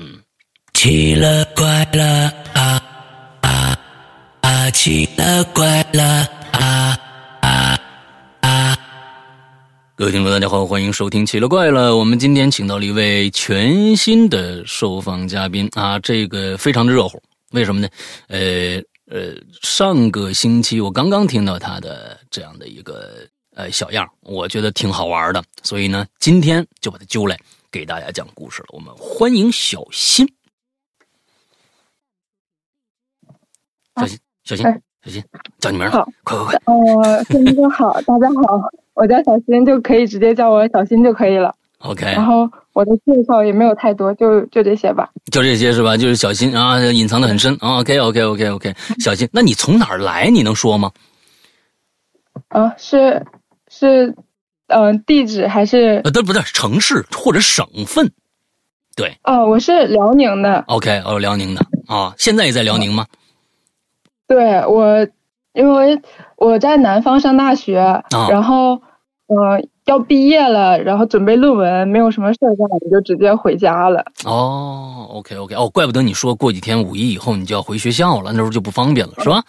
嗯，奇了怪了啊啊啊！奇了怪了啊啊啊！各位听众，大家好，欢迎收听《奇了怪了》。我们今天请到了一位全新的受访嘉宾啊，这个非常的热乎。为什么呢？呃呃，上个星期我刚刚听到他的这样的一个呃小样，我觉得挺好玩的，所以呢，今天就把他揪来。给大家讲故事了，我们欢迎小新。小新，小新，小新，叫你名好，快快快！哦，新哥好，大家好，我叫小新，就可以直接叫我小新就可以了。OK。然后我的介绍也没有太多，就就这些吧。就这些是吧？就是小新啊，隐藏的很深啊。OK，OK，OK，OK。小新，那你从哪儿来？你能说吗？啊，是是。嗯，地址还是呃，都不对，城市或者省份，对。哦，我是辽宁的。OK，哦，辽宁的啊，现在也在辽宁吗？对，我因为我在南方上大学，然后呃要毕业了，然后准备论文，没有什么事干，我就直接回家了。哦，OK，OK，哦，怪不得你说过几天五一以后你就要回学校了，那时候就不方便了，是吧？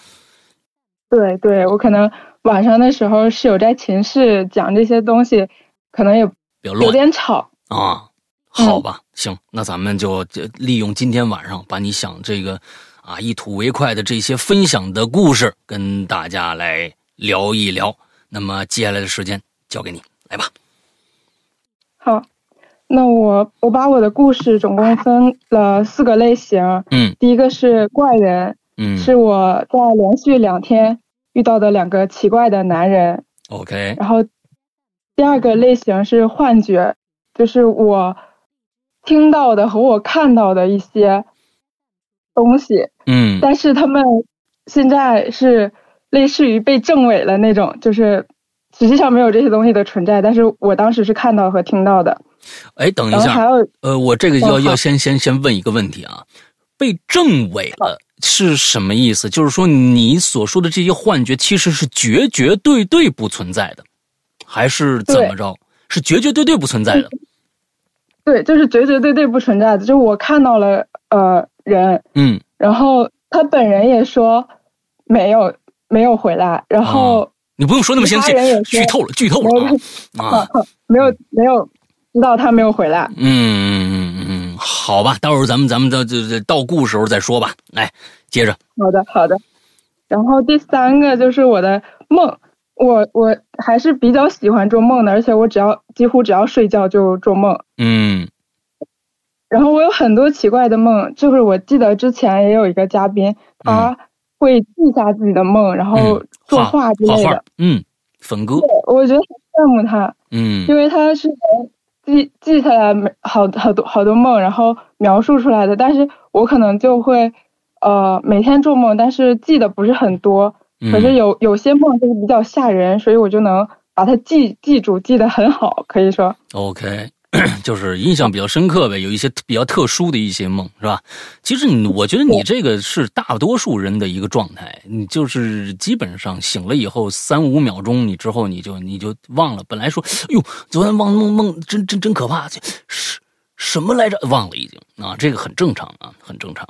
对，对我可能。晚上的时候，室友在寝室讲这些东西，可能也有点吵啊。好吧，行，那咱们就利用今天晚上，把你想这个啊一吐为快的这些分享的故事，跟大家来聊一聊。那么接下来的时间交给你，来吧。好，那我我把我的故事总共分了四个类型。嗯，第一个是怪人，嗯，是我在连续两天。遇到的两个奇怪的男人，OK。然后第二个类型是幻觉，就是我听到的和我看到的一些东西，嗯，但是他们现在是类似于被证伪了那种，就是实际上没有这些东西的存在，但是我当时是看到和听到的。哎，等一下，还有呃，我这个要要先先先问一个问题啊，被证伪了。是什么意思？就是说，你所说的这些幻觉其实是绝绝对对不存在的，还是怎么着？是绝绝对对不存在的。对，就是绝绝对对不存在的。就我看到了呃人，嗯，然后他本人也说没有没有回来，然后你不用说那么详细，剧透了，剧透了啊，没有没有知道他没有回来，嗯嗯嗯嗯嗯。好吧，到时候咱们咱们到这这到故时候再说吧。来，接着。好的，好的。然后第三个就是我的梦，我我还是比较喜欢做梦的，而且我只要几乎只要睡觉就做梦。嗯。然后我有很多奇怪的梦，就是我记得之前也有一个嘉宾，他会记下自己的梦，然后作画之类的。嗯，粉哥。我觉得很羡慕他。嗯。因为他是。记记下来没好好多好多梦，然后描述出来的，但是我可能就会，呃，每天做梦，但是记得不是很多，可是有有些梦就是比较吓人，所以我就能把它记记住，记得很好，可以说。OK。就是印象比较深刻呗，有一些比较特殊的一些梦，是吧？其实你，我觉得你这个是大多数人的一个状态，你就是基本上醒了以后三五秒钟，你之后你就你就忘了。本来说，哎呦，昨天忘梦梦真真真可怕，是什么来着？忘了已经啊，这个很正常啊，很正常。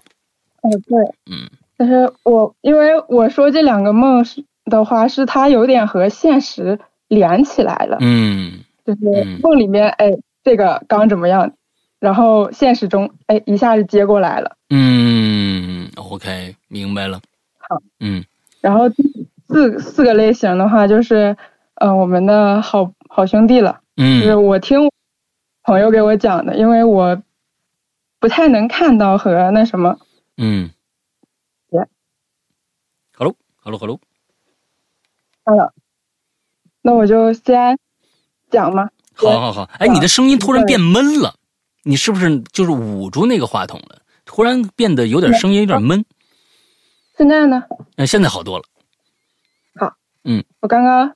哦，对，嗯。但是我因为我说这两个梦是的话，是它有点和现实连起来了，嗯，就是梦里面，哎。这个刚怎么样？然后现实中，哎，一下子接过来了。嗯，OK，明白了。好，嗯。然后四四个类型的话，就是，呃，我们的好好兄弟了。嗯。就是我听朋友给我讲的，因为我不太能看到和那什么。嗯。耶。Hello，Hello，Hello。Hello。那我就先讲嘛。好好好，哎，你的声音突然变闷了，你是不是就是捂住那个话筒了？突然变得有点声音有点闷。现在呢？那现在好多了。好，嗯，我刚刚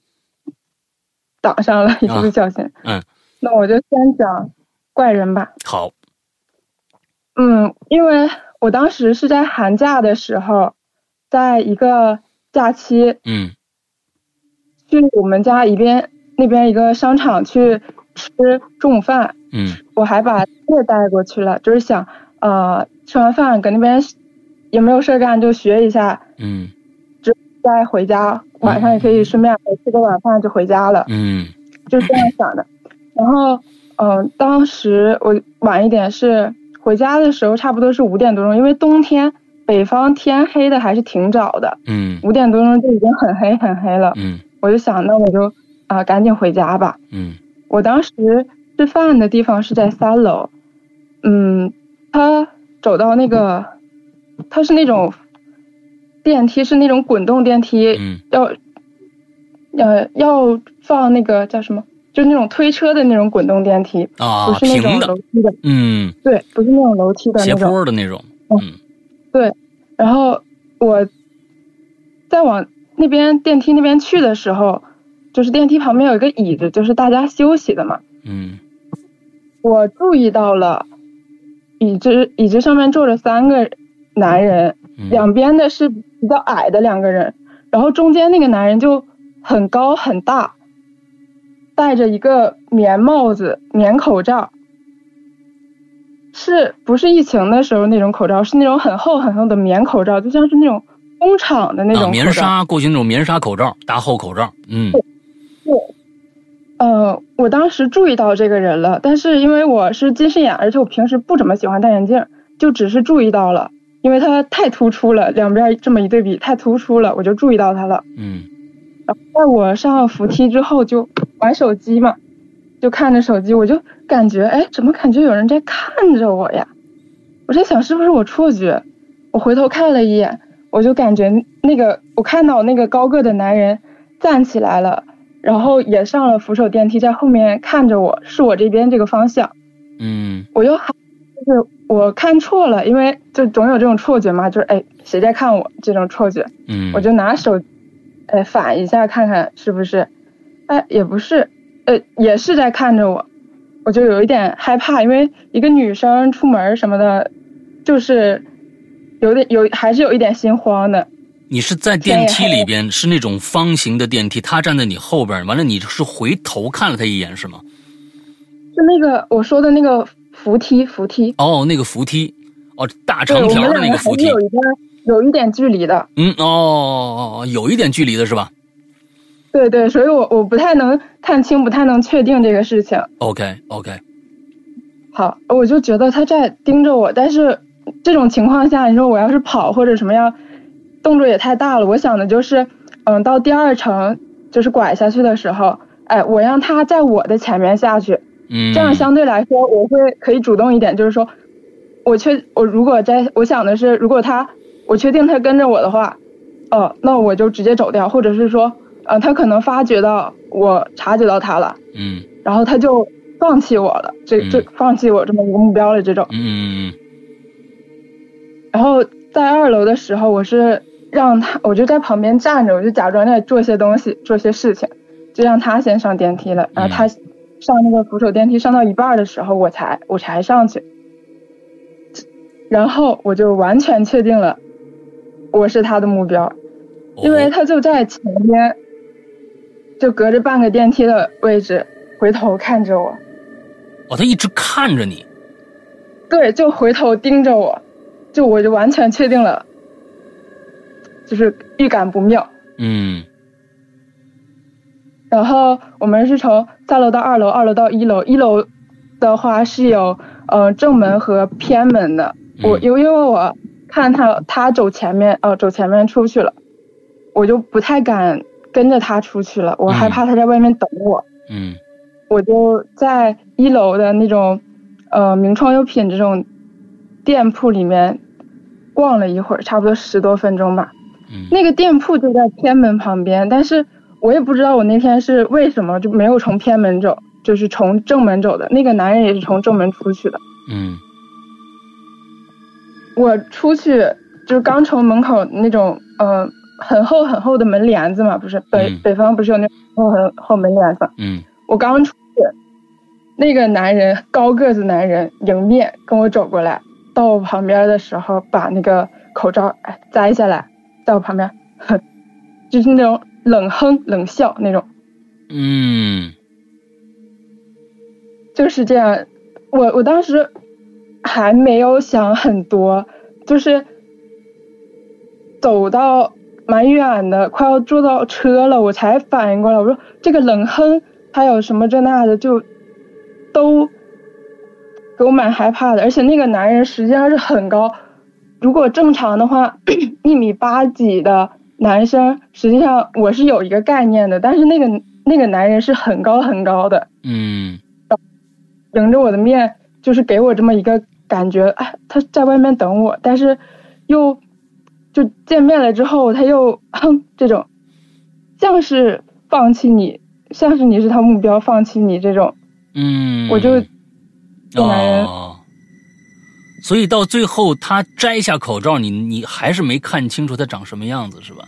挡上了，一不小心。嗯，那我就先讲怪人吧。好。嗯，因为我当时是在寒假的时候，在一个假期，嗯，去我们家一边。那边一个商场去吃中午饭，嗯，我还把菜带过去了，就是想，呃，吃完饭搁那边也没有事干，就学一下，嗯，再回家，晚上也可以顺便吃个晚饭就回家了，嗯，就是这样想的。然后，嗯，当时我晚一点是回家的时候，差不多是五点多钟，因为冬天北方天黑的还是挺早的，嗯，五点多钟就已经很黑很黑了，嗯，我就想那我就啊赶紧回家吧，嗯，我当时吃饭的地方是在三楼，嗯，他走到那个，他是那种电梯，是那种滚动电梯，嗯，要呃要放那个叫什么，就是那种推车的那种滚动电梯，啊，不是那种，楼梯的，嗯，对，不是那种楼梯的斜那种。坡的那种，嗯嗯。然后我再往那边电梯那边去的时候，就是电梯旁边有一个椅子，就是大家休息的嘛。嗯我注意到了椅子椅子上面坐着三个男人，嗯，两边的是比较矮的两个人，然后中间那个男人就很高很大，戴着一个棉帽子、棉口罩，是不是疫情的时候那种口罩？是那种很厚很厚的棉口罩，就像是那种工厂的那种啊，棉纱，过去那种棉纱口罩，大厚口罩，嗯呃，我当时注意到这个人了，但是因为我是近视眼，而且我平时不怎么喜欢戴眼镜，就只是注意到了，因为他太突出了，两边这么一对比太突出了，我就注意到他了。嗯然后在我上扶梯之后就玩手机嘛，就看着手机，我就感觉哎，怎么感觉有人在看着我呀？我在想是不是我错觉？我回头看了一眼，我就感觉那个我看到那个高个的男人站起来了，然后也上了扶手电梯，在后面看着我，是我这边这个方向。嗯我又喊就是我看错了，因为就总有这种错觉嘛，就是哎谁在看我这种错觉。嗯，我就拿手，哎，反一下看看是不是，哎，也不是，呃，也是在看着我，我就有一点害怕，因为一个女生出门什么的，就是有点有还是有一点心慌的。你是在电梯里边，是那种方形的电梯，他站在你后边，完了你是回头看了他一眼是吗？就那个我说的那个扶梯，扶梯，哦，那个扶梯，哦，大，长条的那个扶梯，有一个有一点距离的。嗯，哦哦哦，有一点距离的是吧对对，所以我我不太能看清，不太能确定这个事情。？OK OK，好，我就觉得他在盯着我，但是这种情况下，你说我要是跑或者什么样，动作也太大了。我想的就是，嗯，到第二层就是拐下去的时候，哎，我让他在我的前面下去，嗯，这样相对来说我会可以主动一点，就是说，我确我如果在我想的是，如果他我确定他跟着我的话，哦，那我就直接走掉，或者是说，呃，他可能发觉到我察觉到他了，嗯然后他就放弃我了，这这嗯放弃我这么一个目标了这种。嗯嗯然后在二楼的时候，我是让他，我就在旁边站着，我就假装在做些东西，做些事情，就让他先上电梯了。然后他上那个扶手电梯上到一半的时候，我才我才上去。然后我就完全确定了，我是他的目标，嗯，因为他就在前边，就隔着半个电梯的位置，回头看着我，哦，他一直看着你，对，就回头盯着我，就我就完全确定了，就是预感不妙。嗯然后我们是从三楼到二楼，二楼到一楼，一楼的话是有呃正门和偏门的。我嗯因为因为我看他他走前面，哦、走前面出去了，我就不太敢跟着他出去了，我害怕他在外面等我。嗯我就在一楼的那种呃名创优品这种店铺里面逛了一会儿，差不多十多分钟吧。嗯，那个店铺就在偏门旁边，但是我也不知道我那天是为什么就没有从偏门走，就是从正门走的。那个男人也是从正门出去的。嗯我出去就是刚从门口那种呃很厚很厚的门帘子嘛，不是北、嗯北方不是有那种厚很厚门帘子？嗯我刚出去，那个男人高个子男人迎面跟我走过来，到我旁边的时候，把那个口罩哎摘下来，在我旁边，哼，就是那种冷哼冷笑那种，嗯就是这样。我我当时还没有想很多，就是走到蛮远的，快要坐到车了，我才反应过来。我说这个冷哼还有什么这那的，就都给我蛮害怕的。而且那个男人实际上是很高，如果正常的话，一米八几的男生，实际上我是有一个概念的。但是那个那个男人是很高很高的，嗯，迎着我的面，就是给我这么一个。感觉哎，他在外面等我，但是又就见面了之后，他又哼这种，像是放弃你，像是你是他目标，放弃你这种，嗯，我就这男人，所以到最后他摘下口罩，你你还是没看清楚他长什么样子，是吧？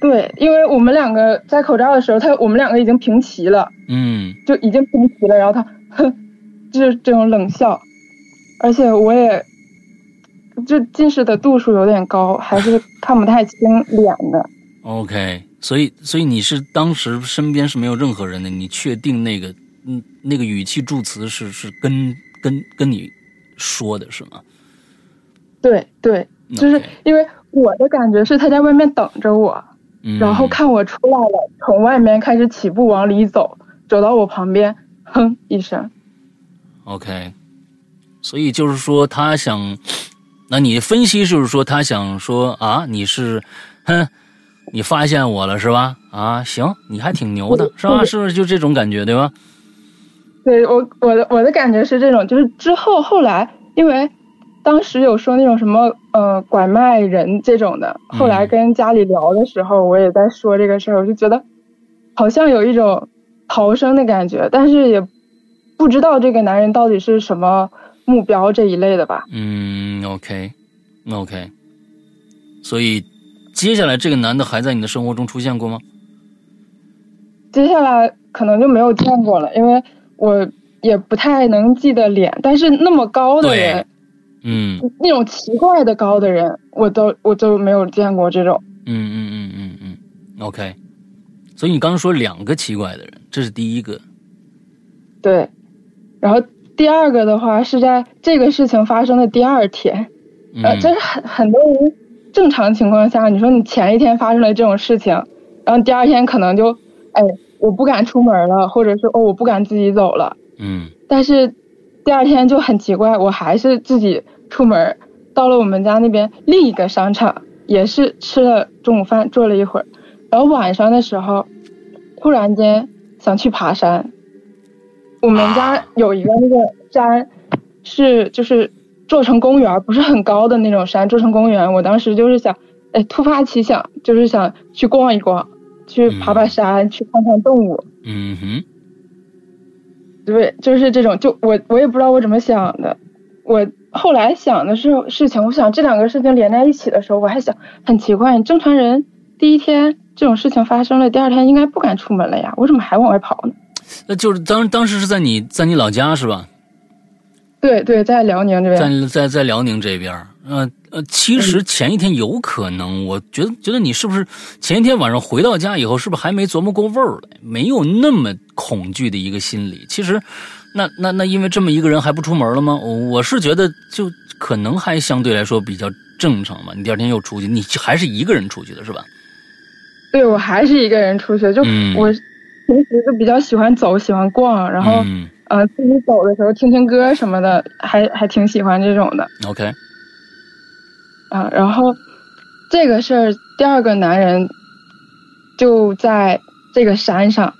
对，因为我们两个摘口罩的时候，他我们两个已经平齐了，嗯，就已经平齐了，然后他哼，就是这种冷笑。而且我也，就近视的度数有点高，还是看不太清脸的。OK，所以所以你是当时身边是没有任何人的，你确定那个嗯那个语气助词是是跟跟跟你说的是吗？对对，就是因为我的感觉是他在外面等着我，然后看我出来了，从外面开始起步往里走，走到我旁边，哼一声。OK。所以就是说，他想，那你分析就是说，他想说啊，你是，哼，你发现我了是吧？啊，行，你还挺牛的是吧？是不是就这种感觉对吧？对我，我的我的感觉是这种，就是之后后来，因为当时有说那种什么呃拐卖人这种的，后来跟家里聊的时候，我也在说这个事儿，我就觉得好像有一种逃生的感觉，但是也不知道这个男人到底是什么。目标这一类的吧。嗯，OK，OK。所以，接下来这个男的还在你的生活中出现过吗？接下来可能就没有见过了，因为我也不太能记得脸。但是那么高的人，嗯，那种奇怪的高的人，我都我都没有见过这种。嗯嗯嗯嗯嗯，OK。所以你刚刚说两个奇怪的人，这是第一个。对，然后。第二个的话是在这个事情发生的第二天，呃，就是很很多人正常情况下，你说你前一天发生了这种事情，然后第二天可能就，哎，我不敢出门了，或者是哦，我不敢自己走了，嗯，但是第二天就很奇怪，我还是自己出门，到了我们家那边另一个商场，也是吃了中午饭，坐了一会儿，然后晚上的时候，突然间想去爬山。我们家有一个那个山，是就是做成公园，不是很高的那种山，做成公园。我当时就是想，哎，突发奇想，就是想去逛一逛，去爬爬山，去看看动物。嗯哼。对，就是这种，就我我也不知道我怎么想的。我后来想的是事情，我想这两个事情连在一起的时候，我还想很奇怪，正常人第一天这种事情发生了，第二天应该不敢出门了呀，我怎么还往外跑呢？那就是当当时是在你在你老家是吧？对对，在辽宁这边，在在在辽宁这边。呃呃，其实前一天有可能，我觉得觉得你是不是前一天晚上回到家以后，是不是还没琢磨过味儿来，没有那么恐惧的一个心理？其实，那那那因为这么一个人还不出门了吗？我是觉得就可能还相对来说比较正常嘛。你第二天又出去，你还是一个人出去的是吧？对，我还是一个人出去，就我。平时就比较喜欢走，喜欢逛，然后，呃，自己走的时候听听歌什么的，还还挺喜欢这种的。OK。啊，然后这个事儿，第二个男人就在这个山上。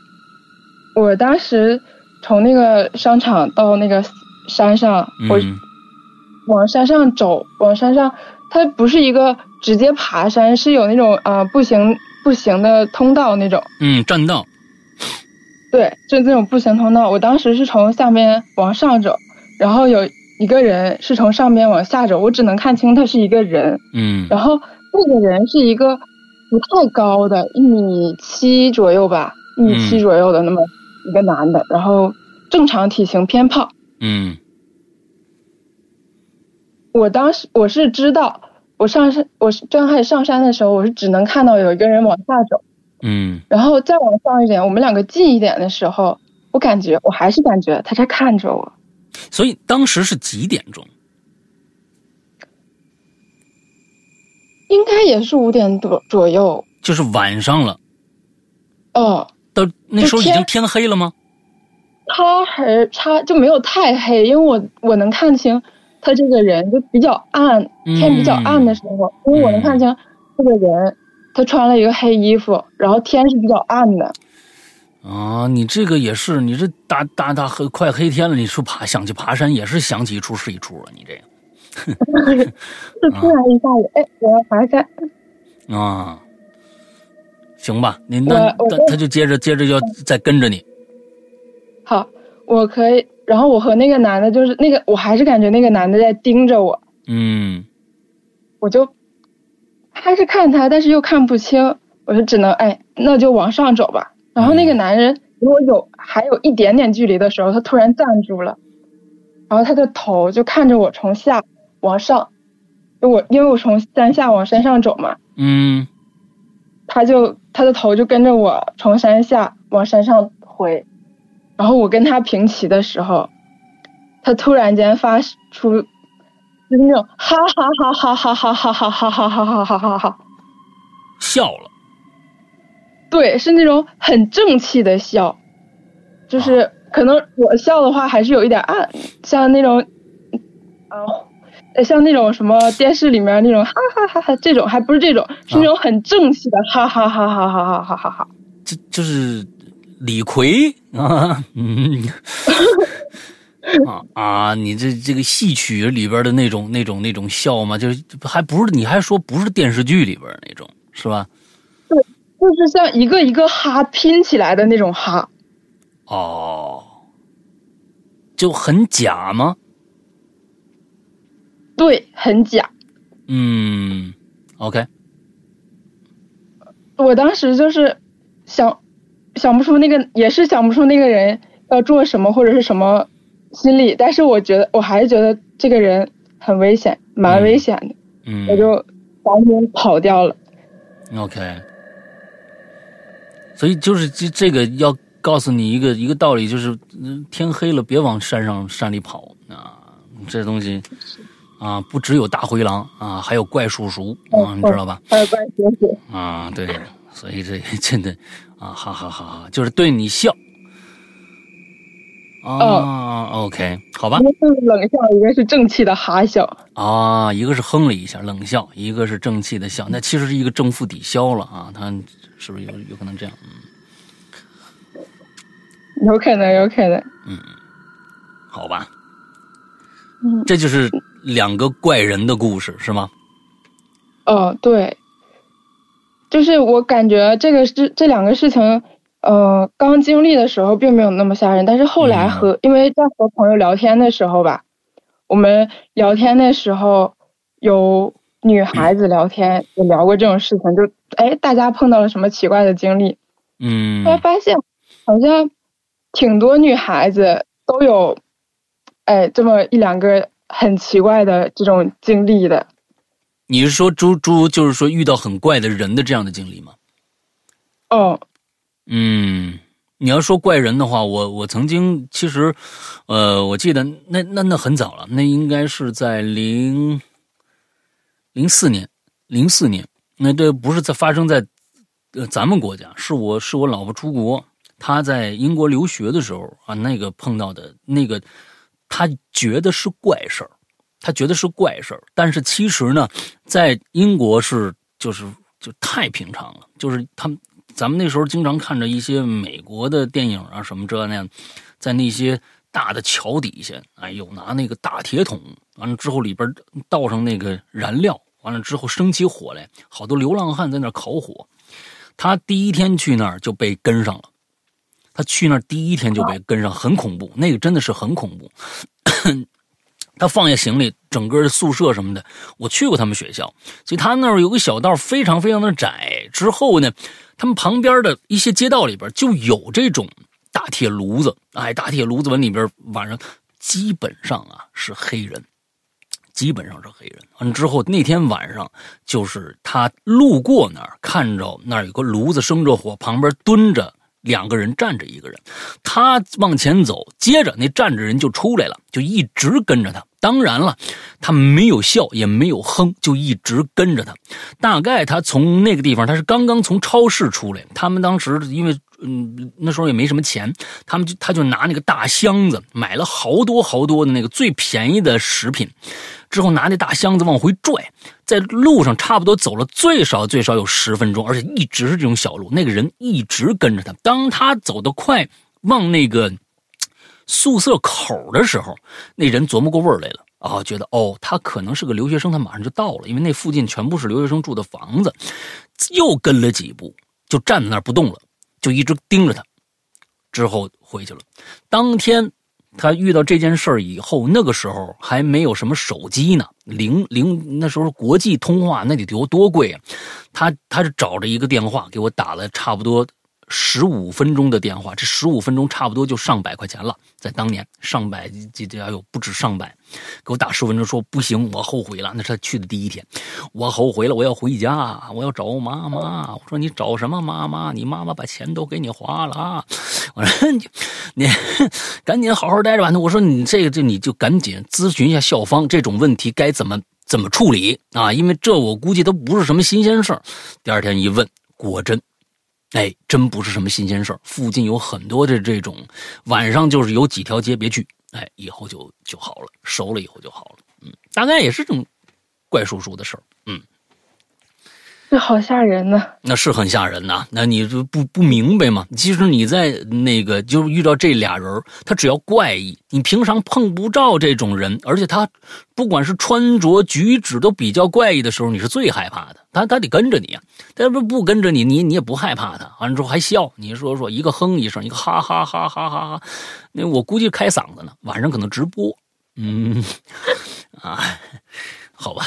我当时从那个商场到那个山上，我往山上走，往山上，它不是一个直接爬山，是有那种啊步行步行的通道那种。嗯，栈道。对，就这种步行通道。我当时是从下面往上走，然后有一个人是从上面往下走，我只能看清他是一个人。嗯。然后那个人是一个不太高的，一米七左右吧，一米七左右的那么一个男的，然后正常体型偏胖。嗯。我当时我是知道，我上山，我是刚开始上山的时候，我是只能看到有一个人往下走。嗯，然后再往上一点，我们两个近一点的时候，我感觉我还是感觉他在看着我。所以当时是几点钟？应该也是五点多左右，就是晚上了。哦，到那时候已经天黑了吗？他还他就没有太黑，因为我我能看清他这个人就比较暗，天比较暗的时候，因为我能看清这个人，他穿了一个黑衣服，然后天是比较暗的。啊，你这个也是，你这大大大黑快黑天了，你说爬想去爬山也是想起一出是一出啊，你这个。就突然一下子，哎，我要爬山。啊，行吧，你那他他就接着接着要再跟着你。好，我可以。然后我和那个男的，就是那个，我还是感觉那个男的在盯着我。嗯。我就还是看他，但是又看不清，我就只能哎，那就往上走吧。然后那个男人离我有还有一点点距离的时候，他突然站住了，然后他的头就看着我从下往上，我因为我从山下往山上走嘛。嗯。他就他的头就跟着我从山下往山上回。然后我跟他平齐的时候，他突然间发出就是那种哈哈哈哈哈哈哈哈哈哈哈哈哈哈哈笑了。对，是那种很正气的笑，就是可能我笑的话还是有一点暗，像那种，呃，像那种什么电视里面那种哈哈哈哈这种还不是这种，是那种很正气的哈哈哈哈哈哈哈哈哈。这就是。李逵啊，嗯，啊啊，你这这个戏曲里边的那种那种那种笑嘛？就是还不是你还说不是电视剧里边那种是吧？对，就是像一个一个哈拼起来的那种哈。哦，就很假吗？对，很假。嗯，OK。我当时就是想。想不出那个，也是想不出那个人要做什么或者是什么心理，但是我觉得我还是觉得这个人很危险，蛮危险的，嗯，我就赶紧跑掉了。OK，所以就是这这个要告诉你一个一个道理，就是天黑了别往山上山里跑啊，这东西啊不只有大灰狼啊，还有怪叔叔啊，你知道吧？还有怪叔叔啊，对，所以这 真的。啊，哈哈哈哈，就是对你笑。啊，OK，好吧。一个是冷笑，一个是正气的哈笑。啊，一个是哼了一下冷笑，一个是正气的笑，那其实是一个正负抵消了啊，他是不是有有可能这样？嗯，有可能，有可能。嗯，好吧。嗯，这就是两个怪人的故事，是吗？哦，对。就是我感觉这个是这两个事情，呃，刚经历的时候并没有那么吓人，但是后来和因为在和朋友聊天的时候吧，我们聊天的时候有女孩子聊天也聊过这种事情，就哎大家碰到了什么奇怪的经历，嗯，后来发现好像挺多女孩子都有，哎这么一两个很奇怪的这种经历的。你是说猪猪就是说遇到很怪的人的这样的经历吗？哦，嗯，你要说怪人的话，我我曾经其实，呃，我记得那那那很早了，那应该是在零零四年，零四年，那这不是在发生在呃咱们国家，是我是我老婆出国，她在英国留学的时候啊，那个碰到的那个，她觉得是怪事儿。他觉得是怪事儿，但是其实呢，在英国是就是就太平常了。就是他们咱们那时候经常看着一些美国的电影啊什么这那，在那些大的桥底下，哎呦，拿那个大铁桶，完了之后里边倒上那个燃料，完了之后升起火来，好多流浪汉在那烤火。他第一天去那儿就被跟上了，他去那儿第一天就被跟上，很恐怖，那个真的是很恐怖。他放下行李，整个宿舍什么的，我去过他们学校，所以他那儿有个小道，非常非常的窄。之后呢，他们旁边的一些街道里边就有这种大铁炉子，哎，大铁炉子往里边晚上基本上啊是黑人，基本上是黑人。完之后那天晚上，就是他路过那儿，看着那儿有个炉子生着火，旁边蹲着两个人站着一个人，他往前走，接着那站着人就出来了，就一直跟着他。当然了，他没有笑，也没有哼，就一直跟着他。大概他从那个地方，他是刚刚从超市出来。他们当时因为嗯那时候也没什么钱，他们就他就拿那个大箱子买了好多好多的那个最便宜的食品，之后拿那大箱子往回拽，在路上差不多走了最少最少有十分钟，而且一直是这种小路。那个人一直跟着他，当他走得快，往那个。宿舍口的时候，那人琢磨过味儿来了啊，觉得哦，他可能是个留学生，他马上就到了，因为那附近全部是留学生住的房子。又跟了几步，就站在那儿不动了，就一直盯着他。之后回去了。当天他遇到这件事儿以后，那个时候还没有什么手机呢，零零那时候国际通话那得多多贵啊。他他是找着一个电话给我打了差不多。十五分钟的电话，这十五分钟差不多就上百块钱了，在当年上百，这这哎呦不止上百，给我打十五分钟说不行，我后悔了。那是他去的第一天，我后悔了，我要回家，我要找妈妈。我说你找什么妈妈？你妈妈把钱都给你花了。我说 你你 赶紧好好待着吧。我说你这个这你就赶紧咨询一下校方，这种问题该怎么怎么处理啊？因为这我估计都不是什么新鲜事儿。第二天一问，果真。哎，真不是什么新鲜事儿。附近有很多的这种，晚上就是有几条街，别去。哎，以后就就好了，熟了以后就好了。嗯，大概也是这种怪叔叔的事儿。嗯。这好吓人呢，那是很吓人呐。那你就不不明白吗？其实你在那个就是遇到这俩人，他只要怪异，你平常碰不着这种人，而且他不管是穿着举止都比较怪异的时候，你是最害怕的。他他得跟着你啊，他不不跟着你，你你也不害怕他。完了之后还笑，你说说一个哼一声，一个哈哈哈哈哈哈。那我估计开嗓子呢，晚上可能直播。嗯，啊，好吧，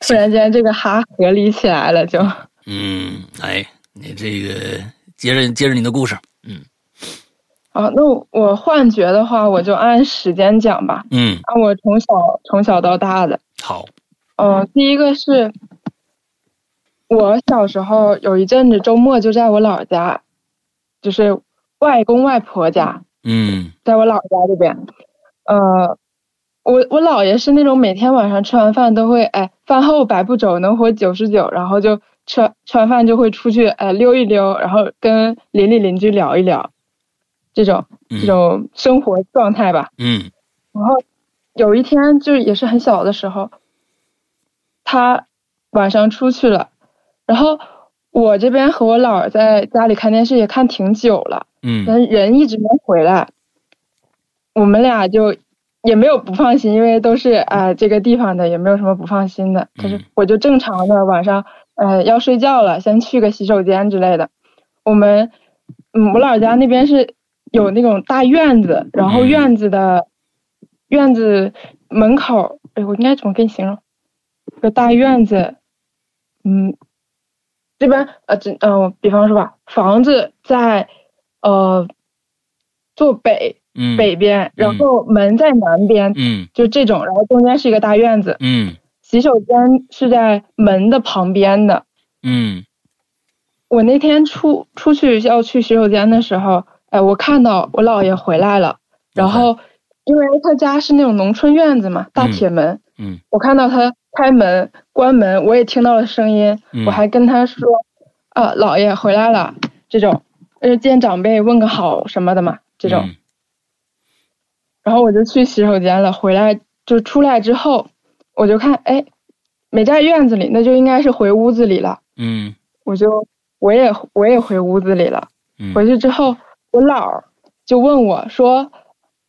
突然间，这个哈合理起来了，就。嗯，哎，你这个接着接着你的故事，嗯，啊，那我幻觉的话，我就按时间讲吧，嗯，按我从小从小到大的，好，嗯，第一个是，我小时候有一阵子周末就在我姥家，就是外公外婆家，嗯，在我姥家这边，呃。我我姥爷是那种每天晚上吃完饭都会哎饭后百步走能活九十九，然后就吃吃完饭就会出去哎溜一溜，然后跟邻里邻居聊一聊，这种这种生活状态吧。嗯。然后有一天就是也是很小的时候，他晚上出去了，然后我这边和我姥在家里看电视也看挺久了，嗯，但人一直没回来，我们俩就。也没有不放心，因为都是啊这个地方的，也没有什么不放心的。就是我就正常的晚上，呃要睡觉了，先去个洗手间之类的。我们，嗯，我老家那边是有那种大院子，然后院子的院子门口，哎，我应该怎么跟你形容？个大院子，嗯，这边呃这嗯，比方说吧，房子在呃坐北。北边，然后门在南边，嗯，就这种，然后中间是一个大院子，嗯，洗手间是在门的旁边的，嗯，我那天出出去要去洗手间的时候，哎，我看到我姥爷回来了，然后因为他家是那种农村院子嘛，大铁门，嗯，我看到他开门关门，我也听到了声音，我还跟他说，啊，姥爷回来了，这种，呃，见长辈问个好什么的嘛，这种。然后我就去洗手间了，回来就出来之后，我就看，哎，没在院子里，那就应该是回屋子里了。嗯，我就我也我也回屋子里了。嗯，回去之后，我姥儿就问我说：“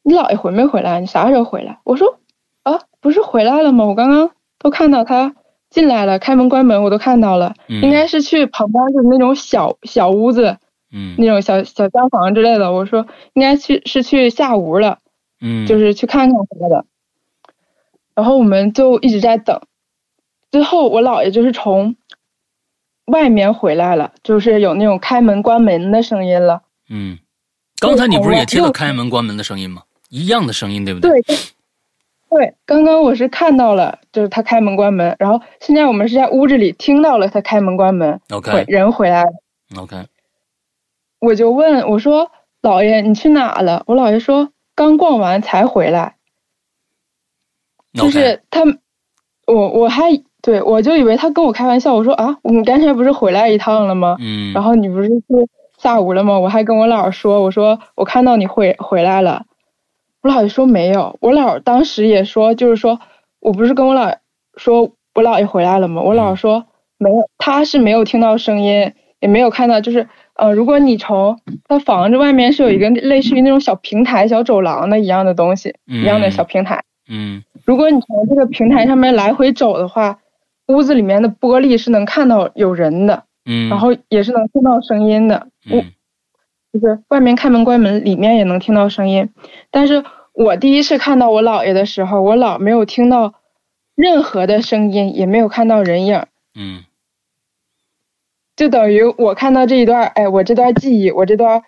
你姥爷回没回来？你啥时候回来？”我说：“啊，不是回来了吗？我刚刚都看到他进来了，开门关门我都看到了，应该是去旁边的那种小小屋子，嗯，那种小小厢房之类的。我说应该去是去下屋了。”嗯，就是去看看什么的，然后我们就一直在等。最后我姥爷就是从外面回来了，就是有那种开门关门的声音了。嗯，刚才你不是也听到开门关门的声音吗？一样的声音，对不对？对，对，刚刚我是看到了，就是他开门关门，然后现在我们是在屋子里听到了他开门关门。OK，人回来了。OK，我就问我说：“姥爷，你去哪了？”我姥爷说：“刚逛完才回来。”就是他，我我还对我就以为他跟我开玩笑。我说：“啊，你刚才不是回来一趟了吗？嗯，然后你不是去下午了吗？”我还跟我姥说：“我说我看到你回回来了。”我姥爷说没有。我姥当时也说，就是说我不是跟我姥说我姥爷回来了吗？我姥说没有，他是没有听到声音，也没有看到，就是。呃，如果你从他房子外面是有一个类似于那种小平台、小走廊的一样的东西，一样的小平台。嗯。如果你从这个平台上面来回走的话，屋子里面的玻璃是能看到有人的。嗯。然后也是能听到声音的。嗯。就是外面开门关门，里面也能听到声音。但是我第一次看到我姥爷的时候，我姥没有听到任何的声音，也没有看到人影。嗯。就等于我看到这一段，哎，我这段记忆，我这段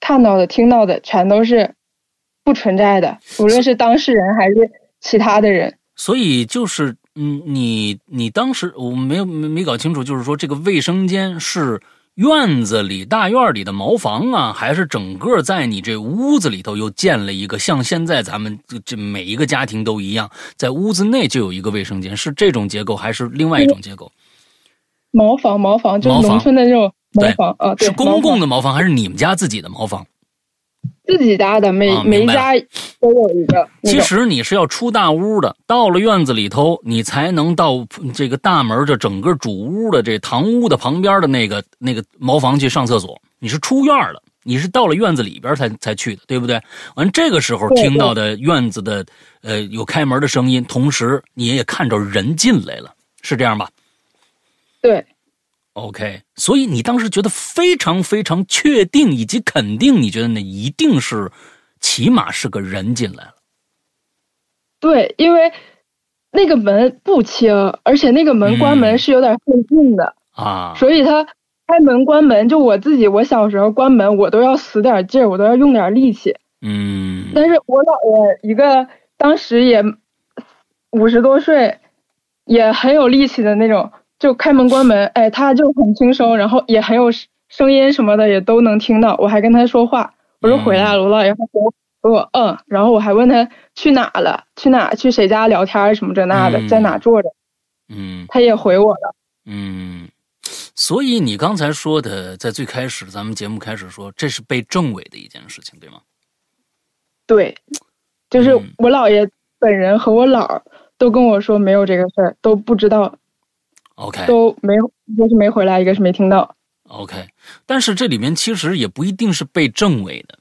看到的、听到的，全都是不存在的，无论是当事人还是其他的人。所以就是，嗯，你你当时我没有没没搞清楚，就是说这个卫生间是院子里大院里的茅房啊，还是整个在你这屋子里头又建了一个像现在咱们这每一个家庭都一样，在屋子内就有一个卫生间，是这种结构还是另外一种结构？茅房，茅房就是农村的那种茅房啊，是公共的茅房还是你们家自己的茅房？自己家的，每每家都有一个。其实你是要出大屋的，到了院子里头，你才能到这个大门这整个主屋的这堂屋的旁边的那个那个茅房去上厕所。你是出院了，你是到了院子里边才才去的，对不对？完这个时候听到的院子的呃有开门的声音，同时你也看着人进来了，是这样吧？对，OK，所以你当时觉得非常非常确定以及肯定，你觉得那一定是，起码是个人进来了。对，因为那个门不轻，而且那个门关门是有点费劲的啊，所以他开门关门，就我自己，我小时候关门，我都要使点劲儿，我都要用点力气。嗯，但是我姥爷一个当时也五十多岁，也很有力气的那种。就开门关门，哎，他就很轻松，然后也很有声音什么的，也都能听到。我还跟他说话，我说回来了，我姥爷说，我嗯，然后我还问他去哪了，去哪，去谁家聊天什么这那的，在哪坐着，嗯，他也回我了，嗯，所以你刚才说的，在最开始咱们节目开始说，这是被证伪的一件事情，对吗？对，就是我姥爷本人和我姥都跟我说没有这个事儿，都不知道。OK，都没，一个是没回来，一个是没听到。OK，但是这里面其实也不一定是被证伪的。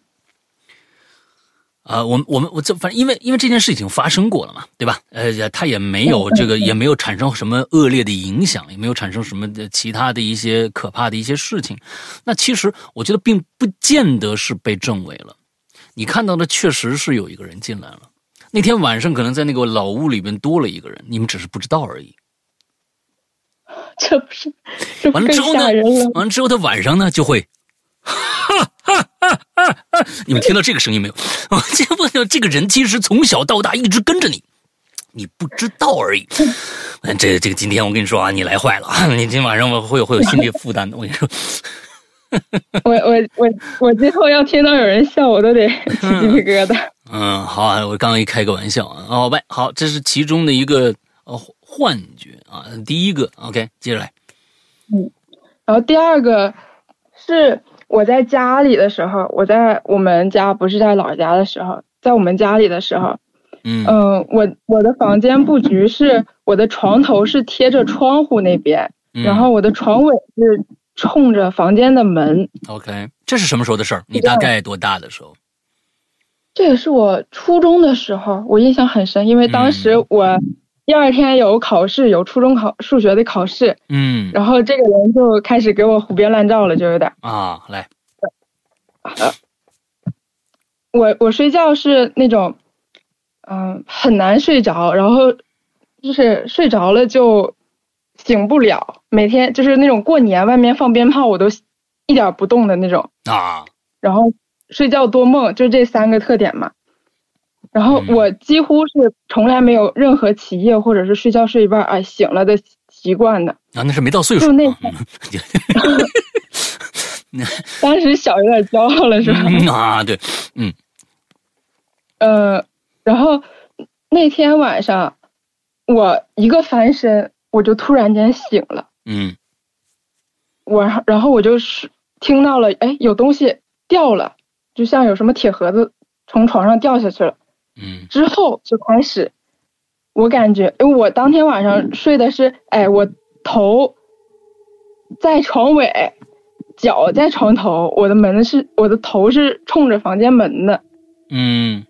啊，我们我们我这反正因为因为这件事已经发生过了嘛，对吧？呃，他也没有这个也没有产生什么恶劣的影响，也没有产生什么其他的一些可怕的一些事情。那其实我觉得并不见得是被证伪了。你看到的确实是有一个人进来了。那天晚上可能在那个老屋里边多了一个人，你们只是不知道而已。这不是，完了之后呢？完了之后，他晚上呢就会，哈哈哈哈哈！你们听到这个声音没有？这不，这个人其实从小到大一直跟着你，你不知道而已。这这个今天我跟你说啊，你来坏了啊！你今天晚上我会有会有心理负担的。我跟你说，我我我我今后要听到有人笑，我都得起鸡皮疙瘩。嗯，好啊，我刚刚一开个玩笑啊。好吧，好，这是其中的一个哦。幻觉啊，第一个，OK，接着来。嗯，然后第二个是我在家里的时候，我在我们家不是在老家的时候，在我们家里的时候，嗯嗯，我我的房间布局是我的床头是贴着窗户那边，然后我的床尾是冲着房间的门。OK，这是什么时候的事儿？你大概多大的时候？这也是我初中的时候，我印象很深，因为当时我。第二天有考试，有初中考数学的考试，嗯，然后这个人就开始给我胡编乱造了，就有点啊，来，呃我我睡觉是那种，嗯，很难睡着，然后就是睡着了就醒不了，每天就是那种过年外面放鞭炮我都一点不动的那种。啊，然后睡觉多梦，就这三个特点嘛。然后我几乎是从来没有任何起夜或者是睡觉睡一半哎醒了的习惯的啊，那是没到岁数。就 那 当时小有点骄傲了，是吧？啊，对，嗯，呃，然后那天晚上我一个翻身，我就突然间醒了。嗯，我然后我就是听到了，哎，有东西掉了，就像有什么铁盒子从床上掉下去了。嗯，之后就开始，我感觉，我当天晚上睡的是，哎，我头在床尾，脚在床头，我的门是，我的头是冲着房间门的。嗯，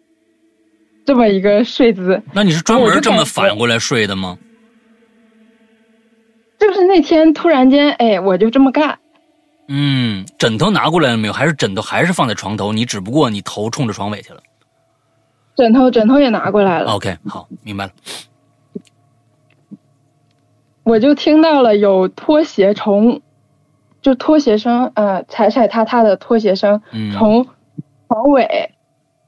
这么一个睡姿。那你是专门这么反过来睡的吗？就是那天突然间，哎，我就这么干。嗯，枕头拿过来了没有？还是枕头还是放在床头？你只不过你头冲着床尾去了。枕头，枕头也拿过来了。OK，好，明白了。我就听到了有拖鞋从，就拖鞋声，呃，踩踩踏踏的拖鞋声，从床尾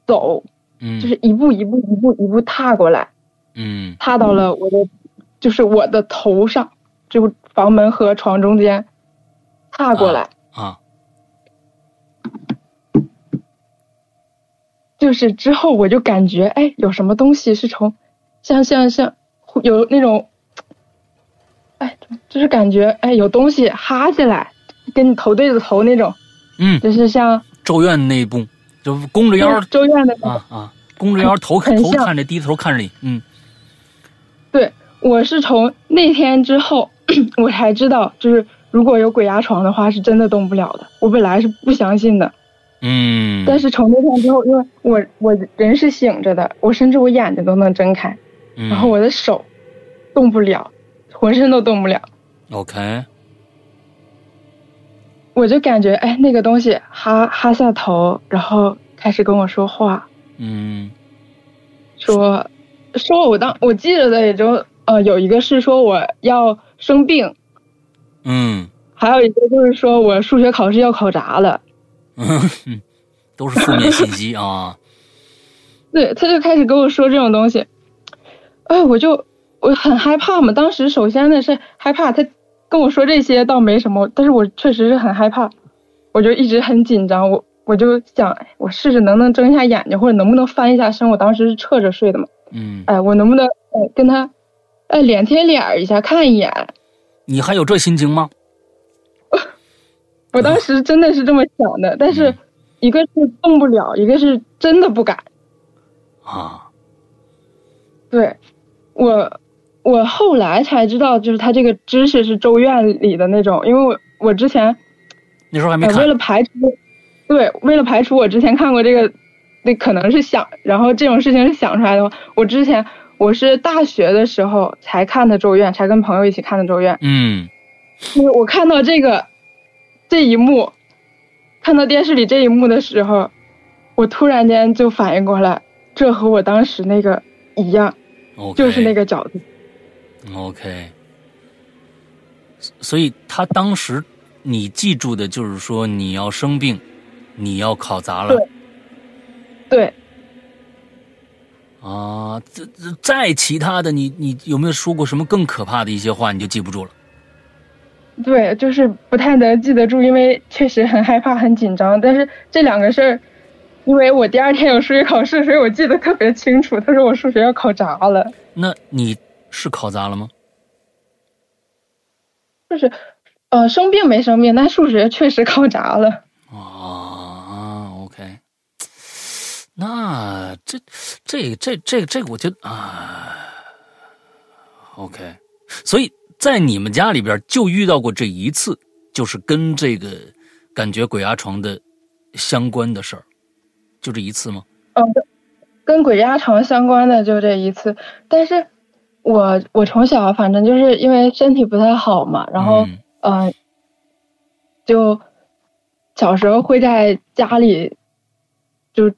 走，嗯，就是一步一步一步一步踏过来，嗯，踏到了我的，就是我的头上。就房门和床中间，踏过来啊，就是之后我就感觉哎，有什么东西是从像像像有那种，哎，就是感觉哎，有东西哈下来，跟你头对着头那种，嗯，就是像咒怨那一部，就弓着腰，咒怨的啊啊，弓着腰头头看着低头看着你，嗯，对我是从那天之后。我才知道，就是如果有鬼压床的话，是真的动不了的。我本来是不相信的，嗯。但是从那天之后，因为我我人是醒着的，我甚至我眼睛都能睁开，然后我的手动不了，浑身都动不了。OK。我就感觉，哎，那个东西哈哈下头，然后开始跟我说话。嗯。说，说我当我记得的也就呃有一个是说我要。生病，嗯，还有一个就是说我数学考试要考砸了，嗯，都是负面信息啊。对，他就开始跟我说这种东西，哎，我就我很害怕嘛。当时首先呢是害怕，他跟我说这些倒没什么，但是我确实是很害怕，我就一直很紧张。我我就想，我试试能不能睁一下眼睛，或者能不能翻一下身。我当时是侧着睡的嘛，嗯，哎，我能不能哎跟他。哎，脸贴脸一下看一眼，你还有这心情吗？我当时真的是这么想的，但是一个是动不了，一个是真的不敢。啊，对，我我后来才知道，就是他这个知识是咒怨里的那种，因为我我之前那时候还没看。为了排除，对，为了排除我之前看过这个，那可能是想，然后这种事情是想出来的话，我之前。我是大学的时候才看的《咒怨》，才跟朋友一起看的《咒怨》。嗯，就是我看到这个这一幕，看到电视里这一幕的时候，我突然间就反应过来，这和我当时那个一样，就是那个饺子。OK，所以他当时你记住的就是说你要生病，你要考砸了。对。对。啊，这这再其他的，你你有没有说过什么更可怕的一些话，你就记不住了？对，就是不太能记得住，因为确实很害怕、很紧张。但是这两个事儿，因为我第二天有数学考试，所以我记得特别清楚。他说我数学要考砸了。那你是考砸了吗？就是，呃，生病没生病，但数学确实考砸了。啊，OK，那这这这这这个，我觉得啊，OK，所以在你们家里边就遇到过这一次，就是跟这个感觉鬼压床的相关的事儿，就这一次吗？嗯，跟鬼压床相关的就这一次。但是我我从小反正就是因为身体不太好嘛，然后嗯，就小时候会在家里就。